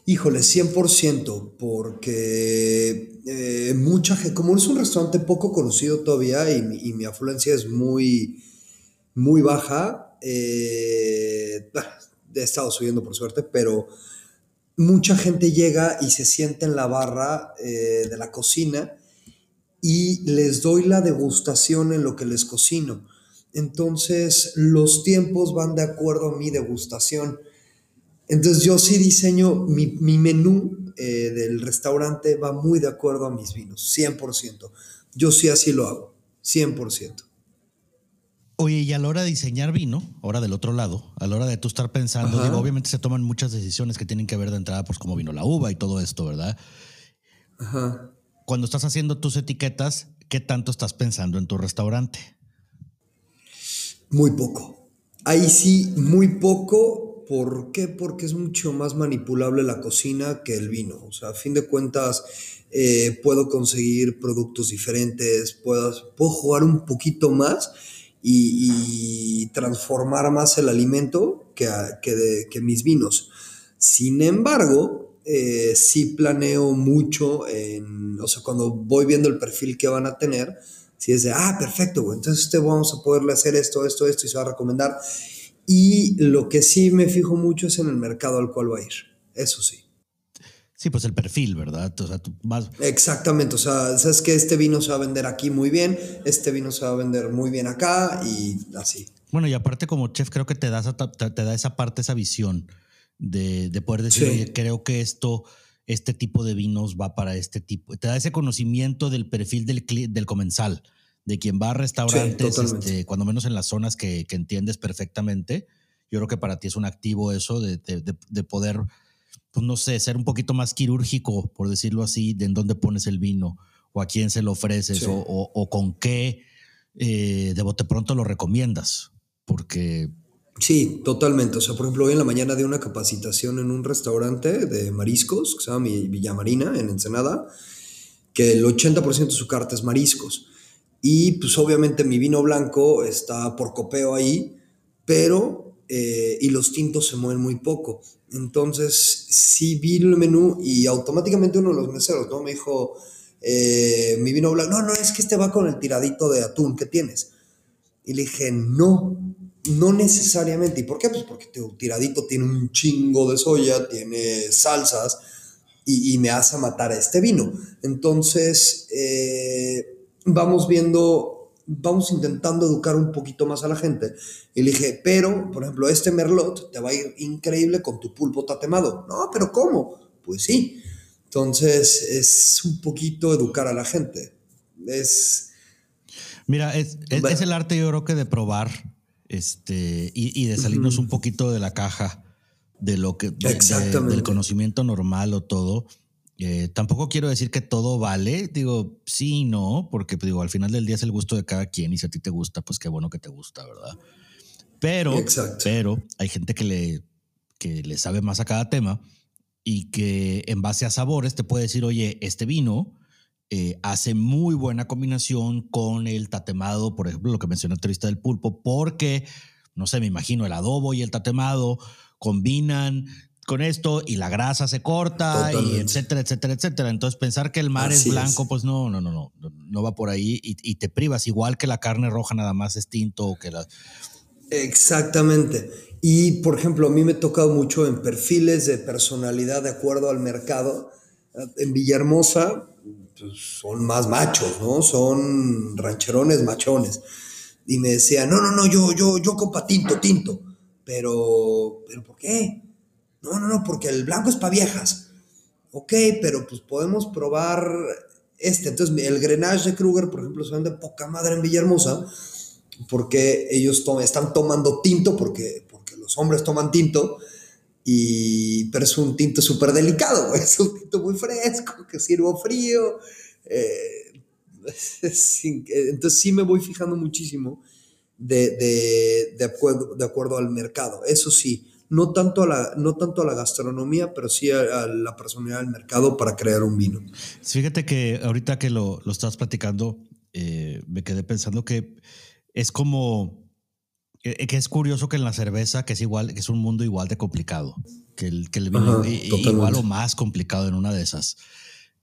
Híjole, 100%, porque eh, mucha gente, como es un restaurante poco conocido todavía y mi, afluencia es muy, muy baja, eh, he estado subiendo por suerte, pero mucha gente llega y se siente en la barra eh, de la cocina y les doy la degustación en lo que les cocino. Entonces, los tiempos van de acuerdo a mi degustación. Entonces yo sí diseño, mi, menú eh, del restaurante va muy de acuerdo a mis vinos, 100%. Yo sí así lo hago, 100%. Oye, y a la hora de diseñar vino, ahora del otro lado, a la hora de tú estar pensando, digo, obviamente se toman muchas decisiones que tienen que ver de entrada, pues cómo vino la uva y todo esto, ¿verdad? Ajá. Cuando estás haciendo tus etiquetas, ¿qué tanto estás pensando en tu restaurante? Muy poco. Ahí sí, muy poco ¿Por qué? Porque es mucho más manipulable la cocina que el vino. O sea, a fin de cuentas, eh, puedo conseguir productos diferentes, puedo, jugar un poquito más y, transformar más el alimento que, que, mis vinos. Sin embargo, eh, sí planeo mucho, en, o sea, cuando voy viendo el perfil que van a tener, si es de, ah, perfecto, entonces este vamos a poderle hacer esto, esto, esto y se va a recomendar. Y lo que sí me fijo mucho es en el mercado al cual va a ir. Eso sí. Sí, pues el perfil, ¿verdad? O sea, Exactamente, o sea, sabes que este vino se va a vender aquí muy bien, este vino se va a vender muy bien acá y así. Bueno, y aparte como chef creo que te, das, te da esa parte, esa visión de, poder decir, oye, creo que esto, este tipo de vinos va para este tipo, te da ese conocimiento del perfil del, del comensal de quien va a restaurantes, este, cuando menos en las zonas que, entiendes perfectamente. Yo creo que para ti es un activo eso de, poder, pues no sé, ser un poquito más quirúrgico, por decirlo así, de en dónde pones el vino o a quién se lo ofreces o, con qué eh, de bote pronto lo recomiendas. Porque Sí, totalmente. O sea, por ejemplo, hoy en la mañana di una capacitación en un restaurante de mariscos que se llama Villa Marina, en Ensenada, que el 80% de su carta es mariscos. Y pues obviamente mi vino blanco está por copeo ahí, pero, eh, y los tintos se mueven muy poco. Entonces sí vi el menú y automáticamente uno de los meseros, ¿no? Me dijo, eh, mi vino blanco, no, no, es que este va con el tiradito de atún que tienes. Y le dije, no, no necesariamente. ¿Y por qué? Pues porque tu tiradito tiene un chingo de soya, tiene salsas, y, me hace matar a este vino. Entonces, eh, vamos viendo, vamos intentando educar un poquito más a la gente. Y le dije, pero, por ejemplo, este merlot te va a ir increíble con tu pulpo tatemado. No, pero ¿cómo? Pues sí. Entonces, es un poquito educar a la gente. Es... Mira, es, es, el arte yo creo que de probar este, y, de salirnos un poquito de la caja de lo que del conocimiento normal o todo. Eh, tampoco quiero decir que todo vale, digo, sí no, porque digo, al final del día es el gusto de cada quien y si a ti te gusta, pues qué bueno que te gusta, ¿verdad? Pero, pero hay gente que le, que le sabe más a cada tema y que en base a sabores te puede decir, oye, este vino eh, hace muy buena combinación con el tatemado, por ejemplo, lo que mencioné el del pulpo, porque, no sé, me imagino el adobo y el tatemado combinan con esto y la grasa se corta y etcétera, etcétera, etcétera. Entonces pensar que el mar es blanco, pues no, no, no, no, no va por ahí y, te privas, igual que la carne roja nada más es tinto o que la... Exactamente. Y por ejemplo, a mí me ha tocado mucho en perfiles de personalidad de acuerdo al mercado. En Villahermosa pues, son más machos, ¿no? Son rancherones machones. Y me decían, no, no, no, yo, yo, yo copa tinto, tinto. Pero, ¿pero por qué? No, no, no, porque el blanco es para viejas. Ok, pero pues podemos probar este. Entonces, el Grenache de Kruger, por ejemplo, se vende poca madre en Villahermosa porque ellos están tomando tinto, porque, porque los hombres toman tinto, y, pero es un tinto súper delicado, es un tinto muy fresco, que sirvo frío. Eh, entonces sí me voy fijando muchísimo de, de, acuerdo, de acuerdo al mercado. Eso sí, no tanto a la, no tanto a la gastronomía, pero sí a, la personalidad del mercado para crear un vino. Fíjate que ahorita que lo, lo estás platicando, eh, me quedé pensando que es como que, es curioso que en la cerveza, que es igual, que es un mundo igual de complicado, que el, que el vino igual o más complicado en una de esas.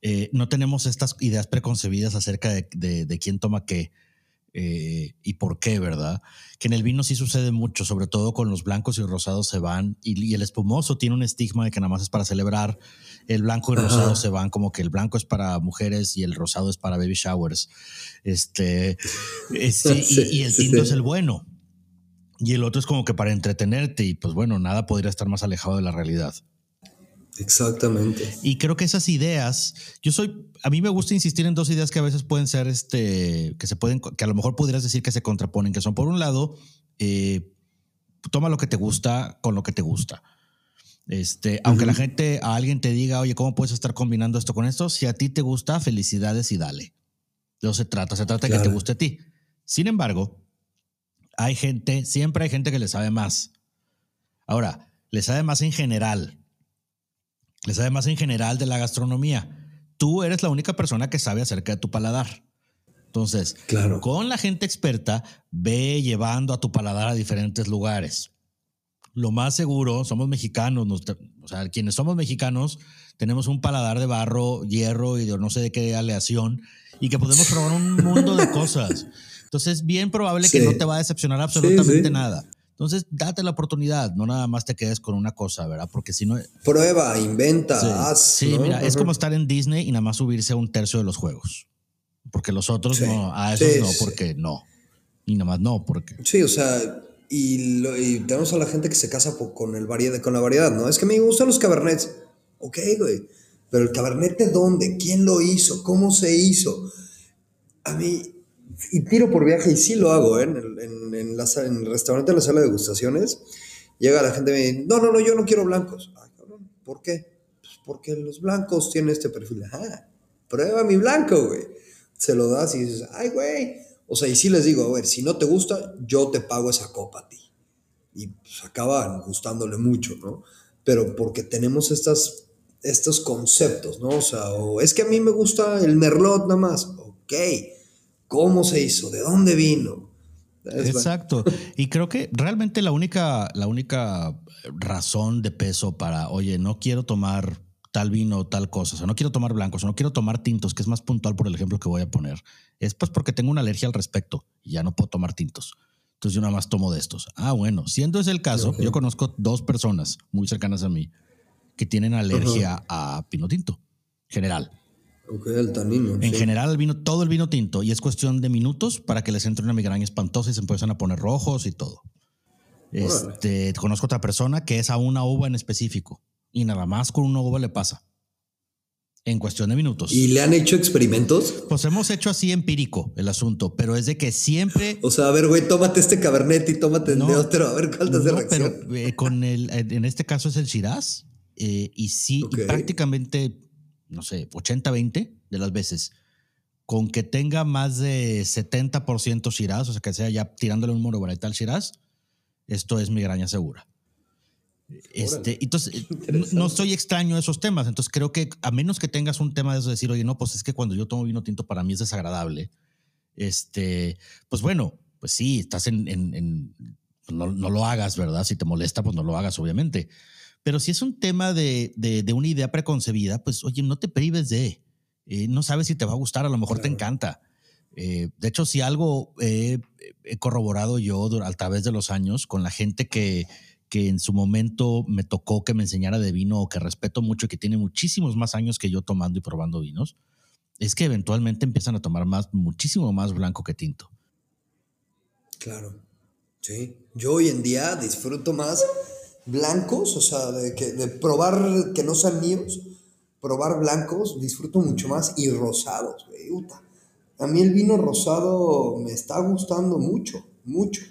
Eh, no tenemos estas ideas preconcebidas acerca de, de, de quién toma qué eh, y por qué, ¿verdad? Que en el vino sí sucede mucho, sobre todo con los blancos y rosados se van y, el espumoso tiene un estigma de que nada más es para celebrar, el blanco y rosado se van como que el blanco es para mujeres y el rosado es para baby showers. Este, este y, el tinto es el bueno. Y el otro es como que para entretenerte y pues bueno, nada podría estar más alejado de la realidad. Exactamente. Y creo que esas ideas, yo soy, a mí me gusta insistir en dos ideas que a veces pueden ser, este, que se pueden, que a lo mejor pudieras decir que se contraponen, que son por un lado, eh, toma lo que te gusta con lo que te gusta. Este, aunque la gente, a alguien te diga, oye, ¿cómo puedes estar combinando esto con esto? Si a ti te gusta, felicidades y dale. No se trata, se trata de que te guste a ti. Sin embargo, hay gente, siempre hay gente que le sabe más. Ahora, le sabe más en general le sabe más en general de la gastronomía. Tú eres la única persona que sabe acerca de tu paladar. Entonces, claro. con la gente experta, ve llevando a tu paladar a diferentes lugares. Lo más seguro, somos mexicanos, o sea, quienes somos mexicanos, tenemos un paladar de barro, hierro y de no sé de qué aleación, y que podemos probar un mundo de cosas. Entonces, es bien probable que no te va a decepcionar absolutamente nada. Entonces, date la oportunidad, no nada más te quedes con una cosa, ¿verdad? Porque si no... Prueba, inventa, sí, haz. Sí, mira, es como estar en Disney y nada más subirse a un tercio de los juegos. Porque los otros no, a esos no, porque no. Y nada más no, porque... Sí, o sea, y, tenemos a la gente que se casa con, el variedad, con la variedad, ¿no? Es que me gustan los cabernets. Ok, güey. Pero el cabernet de dónde? ¿Quién lo hizo? ¿Cómo se hizo? A mí, y tiro por viaje, y sí lo hago, ¿eh? en, en, en, la, en, el restaurante, en la sala de degustaciones, llega la gente y me dice, no, no, no, yo no quiero blancos. Ay, cabrón, ¿por qué? Pues porque los blancos tienen este perfil. Ah, prueba mi blanco, güey. Se lo das y dices, ay, güey. O sea, y sí les digo, a ver, si no te gusta, yo te pago esa copa a ti. Y pues acaban gustándole mucho, ¿no? Pero porque tenemos estas, estos conceptos, ¿no? O sea, o es que a mí me gusta el merlot nada más. Ok cómo se hizo, de dónde vino. Exacto. Y creo que realmente la única, la única razón de peso para, oye, no quiero tomar tal vino o tal cosa, o sea, no quiero tomar blancos, o no quiero tomar tintos, que es más puntual por el ejemplo que voy a poner, es pues porque tengo una alergia al respecto y ya no puedo tomar tintos. Entonces yo nada más tomo de estos. Ah, bueno, siendo ese el caso, yo conozco dos personas muy cercanas a mí que tienen alergia a pino tinto, general. Ok, el tanino. En general, el vino, todo el vino tinto, y es cuestión de minutos para que les entre una migraña espantosa y se empiezan a poner rojos y todo. Este, conozco otra persona que es a una uva en específico, y nada más con una uva le pasa. En cuestión de minutos. ¿Y le han hecho experimentos? Pues hemos hecho así empírico el asunto, pero es de que siempre. O sea, a ver, güey, tómate este cabernet y tómate el de otro, a ver cuál te hace reacción. Pero eh, con el, en este caso es el Shiraz, eh, y sí, prácticamente no sé, 80-20 de las veces, con que tenga más de 70% Shiraz, o sea, que sea ya tirándole un muro tal Shiraz, esto es migraña segura. Este, entonces, no soy extraño a esos temas. Entonces, creo que a menos que tengas un tema de eso, decir, oye, no, pues es que cuando yo tomo vino tinto para mí es desagradable. Este, pues bueno, pues sí, estás en. Pues no, no, lo hagas, ¿verdad? Si te molesta, pues no lo hagas, obviamente. Pero si es un tema de, de, una idea preconcebida, pues oye, no te prives de. Eh, no sabes si te va a gustar, a lo mejor te encanta. Eh, de hecho, si algo he corroborado yo a través de los años con la gente que, que en su momento me tocó que me enseñara de vino o que respeto mucho y que tiene muchísimos más años que yo tomando y probando vinos, es que eventualmente empiezan a tomar más, muchísimo más blanco que tinto. Claro, sí. Yo hoy en día disfruto más blancos, o sea, de, que, de probar que no sean míos, probar blancos, disfruto mucho más y rosados, güey. A mí el vino rosado me está gustando mucho, mucho.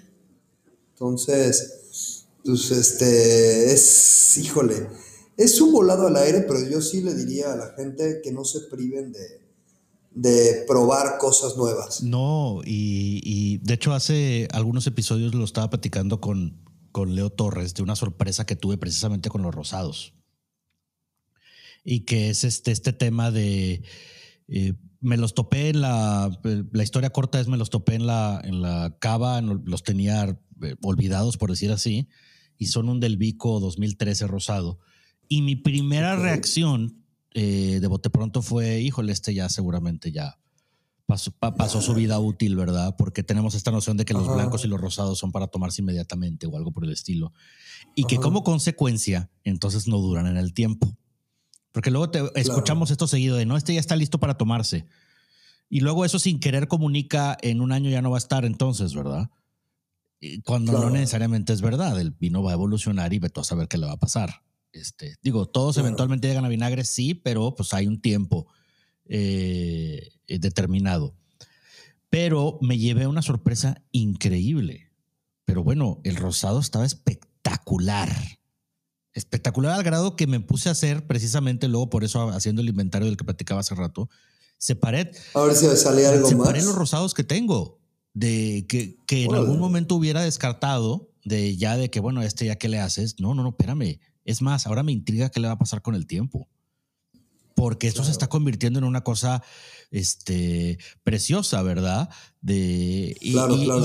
Entonces, pues este, es, híjole, es un volado al aire, pero yo sí le diría a la gente que no se priven de, de probar cosas nuevas. No, y, y, de hecho hace algunos episodios lo estaba platicando con, con Leo Torres de una sorpresa que tuve precisamente con los rosados. Y que es este, este tema de. Eh, me los topé en la. La historia corta es me los topé en la, en la cava, los tenía eh, olvidados, por decir así, y son un Del Vico 2013 rosado. Y mi primera reacción eh, de bote pronto fue: híjole, este ya seguramente ya pasó, su vida útil, ¿verdad? Porque tenemos esta noción de que los blancos y los rosados son para tomarse inmediatamente o algo por el estilo. Y que como consecuencia, entonces no duran en el tiempo. Porque luego te escuchamos esto seguido de, no, este ya está listo para tomarse. Y luego eso sin querer comunica en un año ya no va a estar entonces, ¿verdad? Cuando no necesariamente es verdad, el vino va a evolucionar y ve a saber qué le va a pasar. Este, digo, todos eventualmente llegan a vinagre, sí, pero pues hay un tiempo eh, determinado. Pero me llevé una sorpresa increíble. Pero bueno, el rosado estaba espectacular. Espectacular al grado que me puse a hacer precisamente luego por eso haciendo el inventario del que platicaba hace rato. Separé. A ver si sale algo separé los rosados que tengo. De que, que en algún momento hubiera descartado de ya de que, bueno, este ya que le haces. No, no, no, espérame. Es más, ahora me intriga qué le va a pasar con el tiempo porque esto se está convirtiendo en una cosa este, preciosa, ¿verdad? De, y,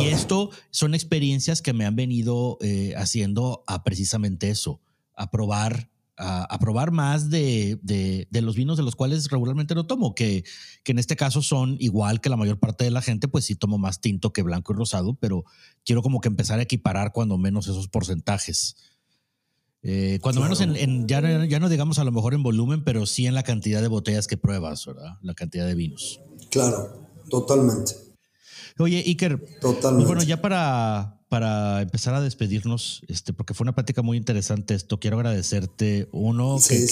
esto son experiencias que me han venido eh, haciendo a precisamente eso, a probar. A, probar más de, de, los vinos de los cuales regularmente no tomo, que, que en este caso son igual que la mayor parte de la gente, pues sí tomo más tinto que blanco y rosado, pero quiero como que empezar a equiparar cuando menos esos porcentajes. Eh, cuando menos en, ya, ya, no digamos a lo mejor en volumen, pero sí en la cantidad de botellas que pruebas, ¿verdad? La cantidad de vinos. Claro, totalmente. Oye, Iker. Pues totalmente. bueno, ya para, para empezar a despedirnos, este, porque fue una plática muy interesante esto, quiero agradecerte, uno, que,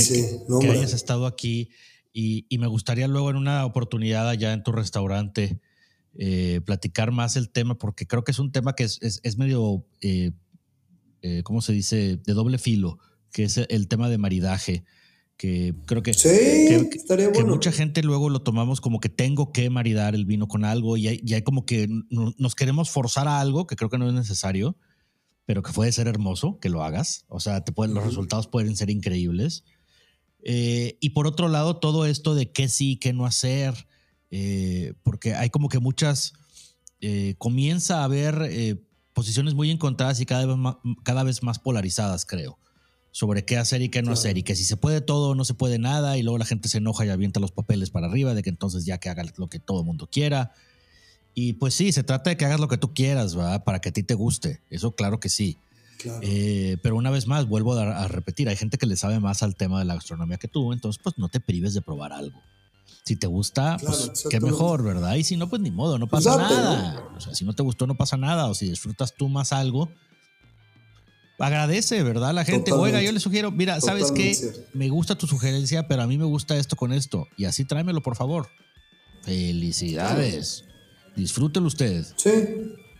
que, hayas estado aquí y, y, me gustaría luego en una oportunidad allá en tu restaurante eh, platicar más el tema, porque creo que es un tema que es, es, es medio... Eh, eh, ¿cómo se dice?, de doble filo, que es el tema de maridaje, que creo que, que, mucha gente luego lo tomamos como que tengo que maridar el vino con algo y hay, como que nos queremos forzar a algo que creo que no es necesario, pero que puede ser hermoso que lo hagas. O sea, te pueden, los resultados pueden ser increíbles. Eh, y por otro lado, todo esto de qué sí, qué no hacer, eh, porque hay como que muchas, comienza a haber posiciones muy encontradas y cada vez más, cada vez más polarizadas, creo, sobre qué hacer y qué no hacer, y que si se puede todo o no se puede nada, y luego la gente se enoja y avienta los papeles para arriba, de que entonces ya que haga lo que todo el mundo quiera. Y pues sí, se trata de que hagas lo que tú quieras, ¿va? Para que a ti te guste. Eso claro que sí. Claro. Eh, pero una vez más, vuelvo a, a repetir, hay gente que le sabe más al tema de la gastronomía que tú, entonces pues no te prives de probar algo. Si te gusta, Claro, pues qué mejor, ¿verdad? Y si no, pues ni modo, no Pues pasa nada. O sea, si no te gustó, no pasa nada. O si disfrutas tú más algo, agradece, ¿verdad? La gente, Totalmente. oiga, yo le sugiero, mira, ¿sabes qué? cierto. Me gusta tu sugerencia, pero a mí me gusta esto con esto. Y así tráemelo, por favor. Felicidades. Disfrútelo usted. Sí,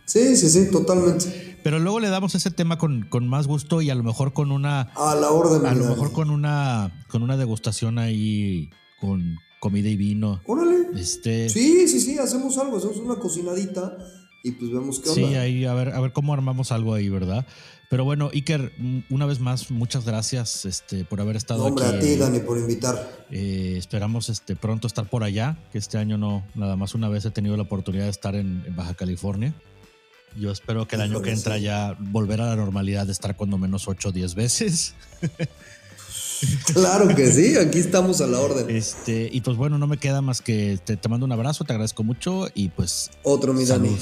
sí, sí, sí, totalmente. Pero luego le damos ese tema con, con más gusto y a lo mejor con una A la orden. a lo mejor con una con una degustación ahí con comida y vino. Órale. Este Sí, sí, sí, hacemos algo, hacemos una cocinadita y pues vemos qué Sí, onda. ahí a ver, a ver cómo armamos algo ahí, ¿verdad? Pero bueno, Iker, m- una vez más, muchas gracias este, por haber estado No, hombre, aquí. a ti, Dani, por invitar. Eh, esperamos este, pronto estar por allá, que este año no, nada más una vez he tenido la oportunidad de estar en, en Baja California. Yo espero que el año que entra sí. ya volver a la normalidad de estar cuando menos 8 o 10 veces. Claro que sí, aquí estamos a la orden. Este, y pues bueno, no me queda más que te, te mando un abrazo, te agradezco mucho y pues Otro, mi Dani. salud.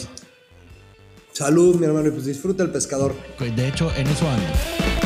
Salud, mi hermano, y pues disfruta el pescador. De hecho, en eso ando.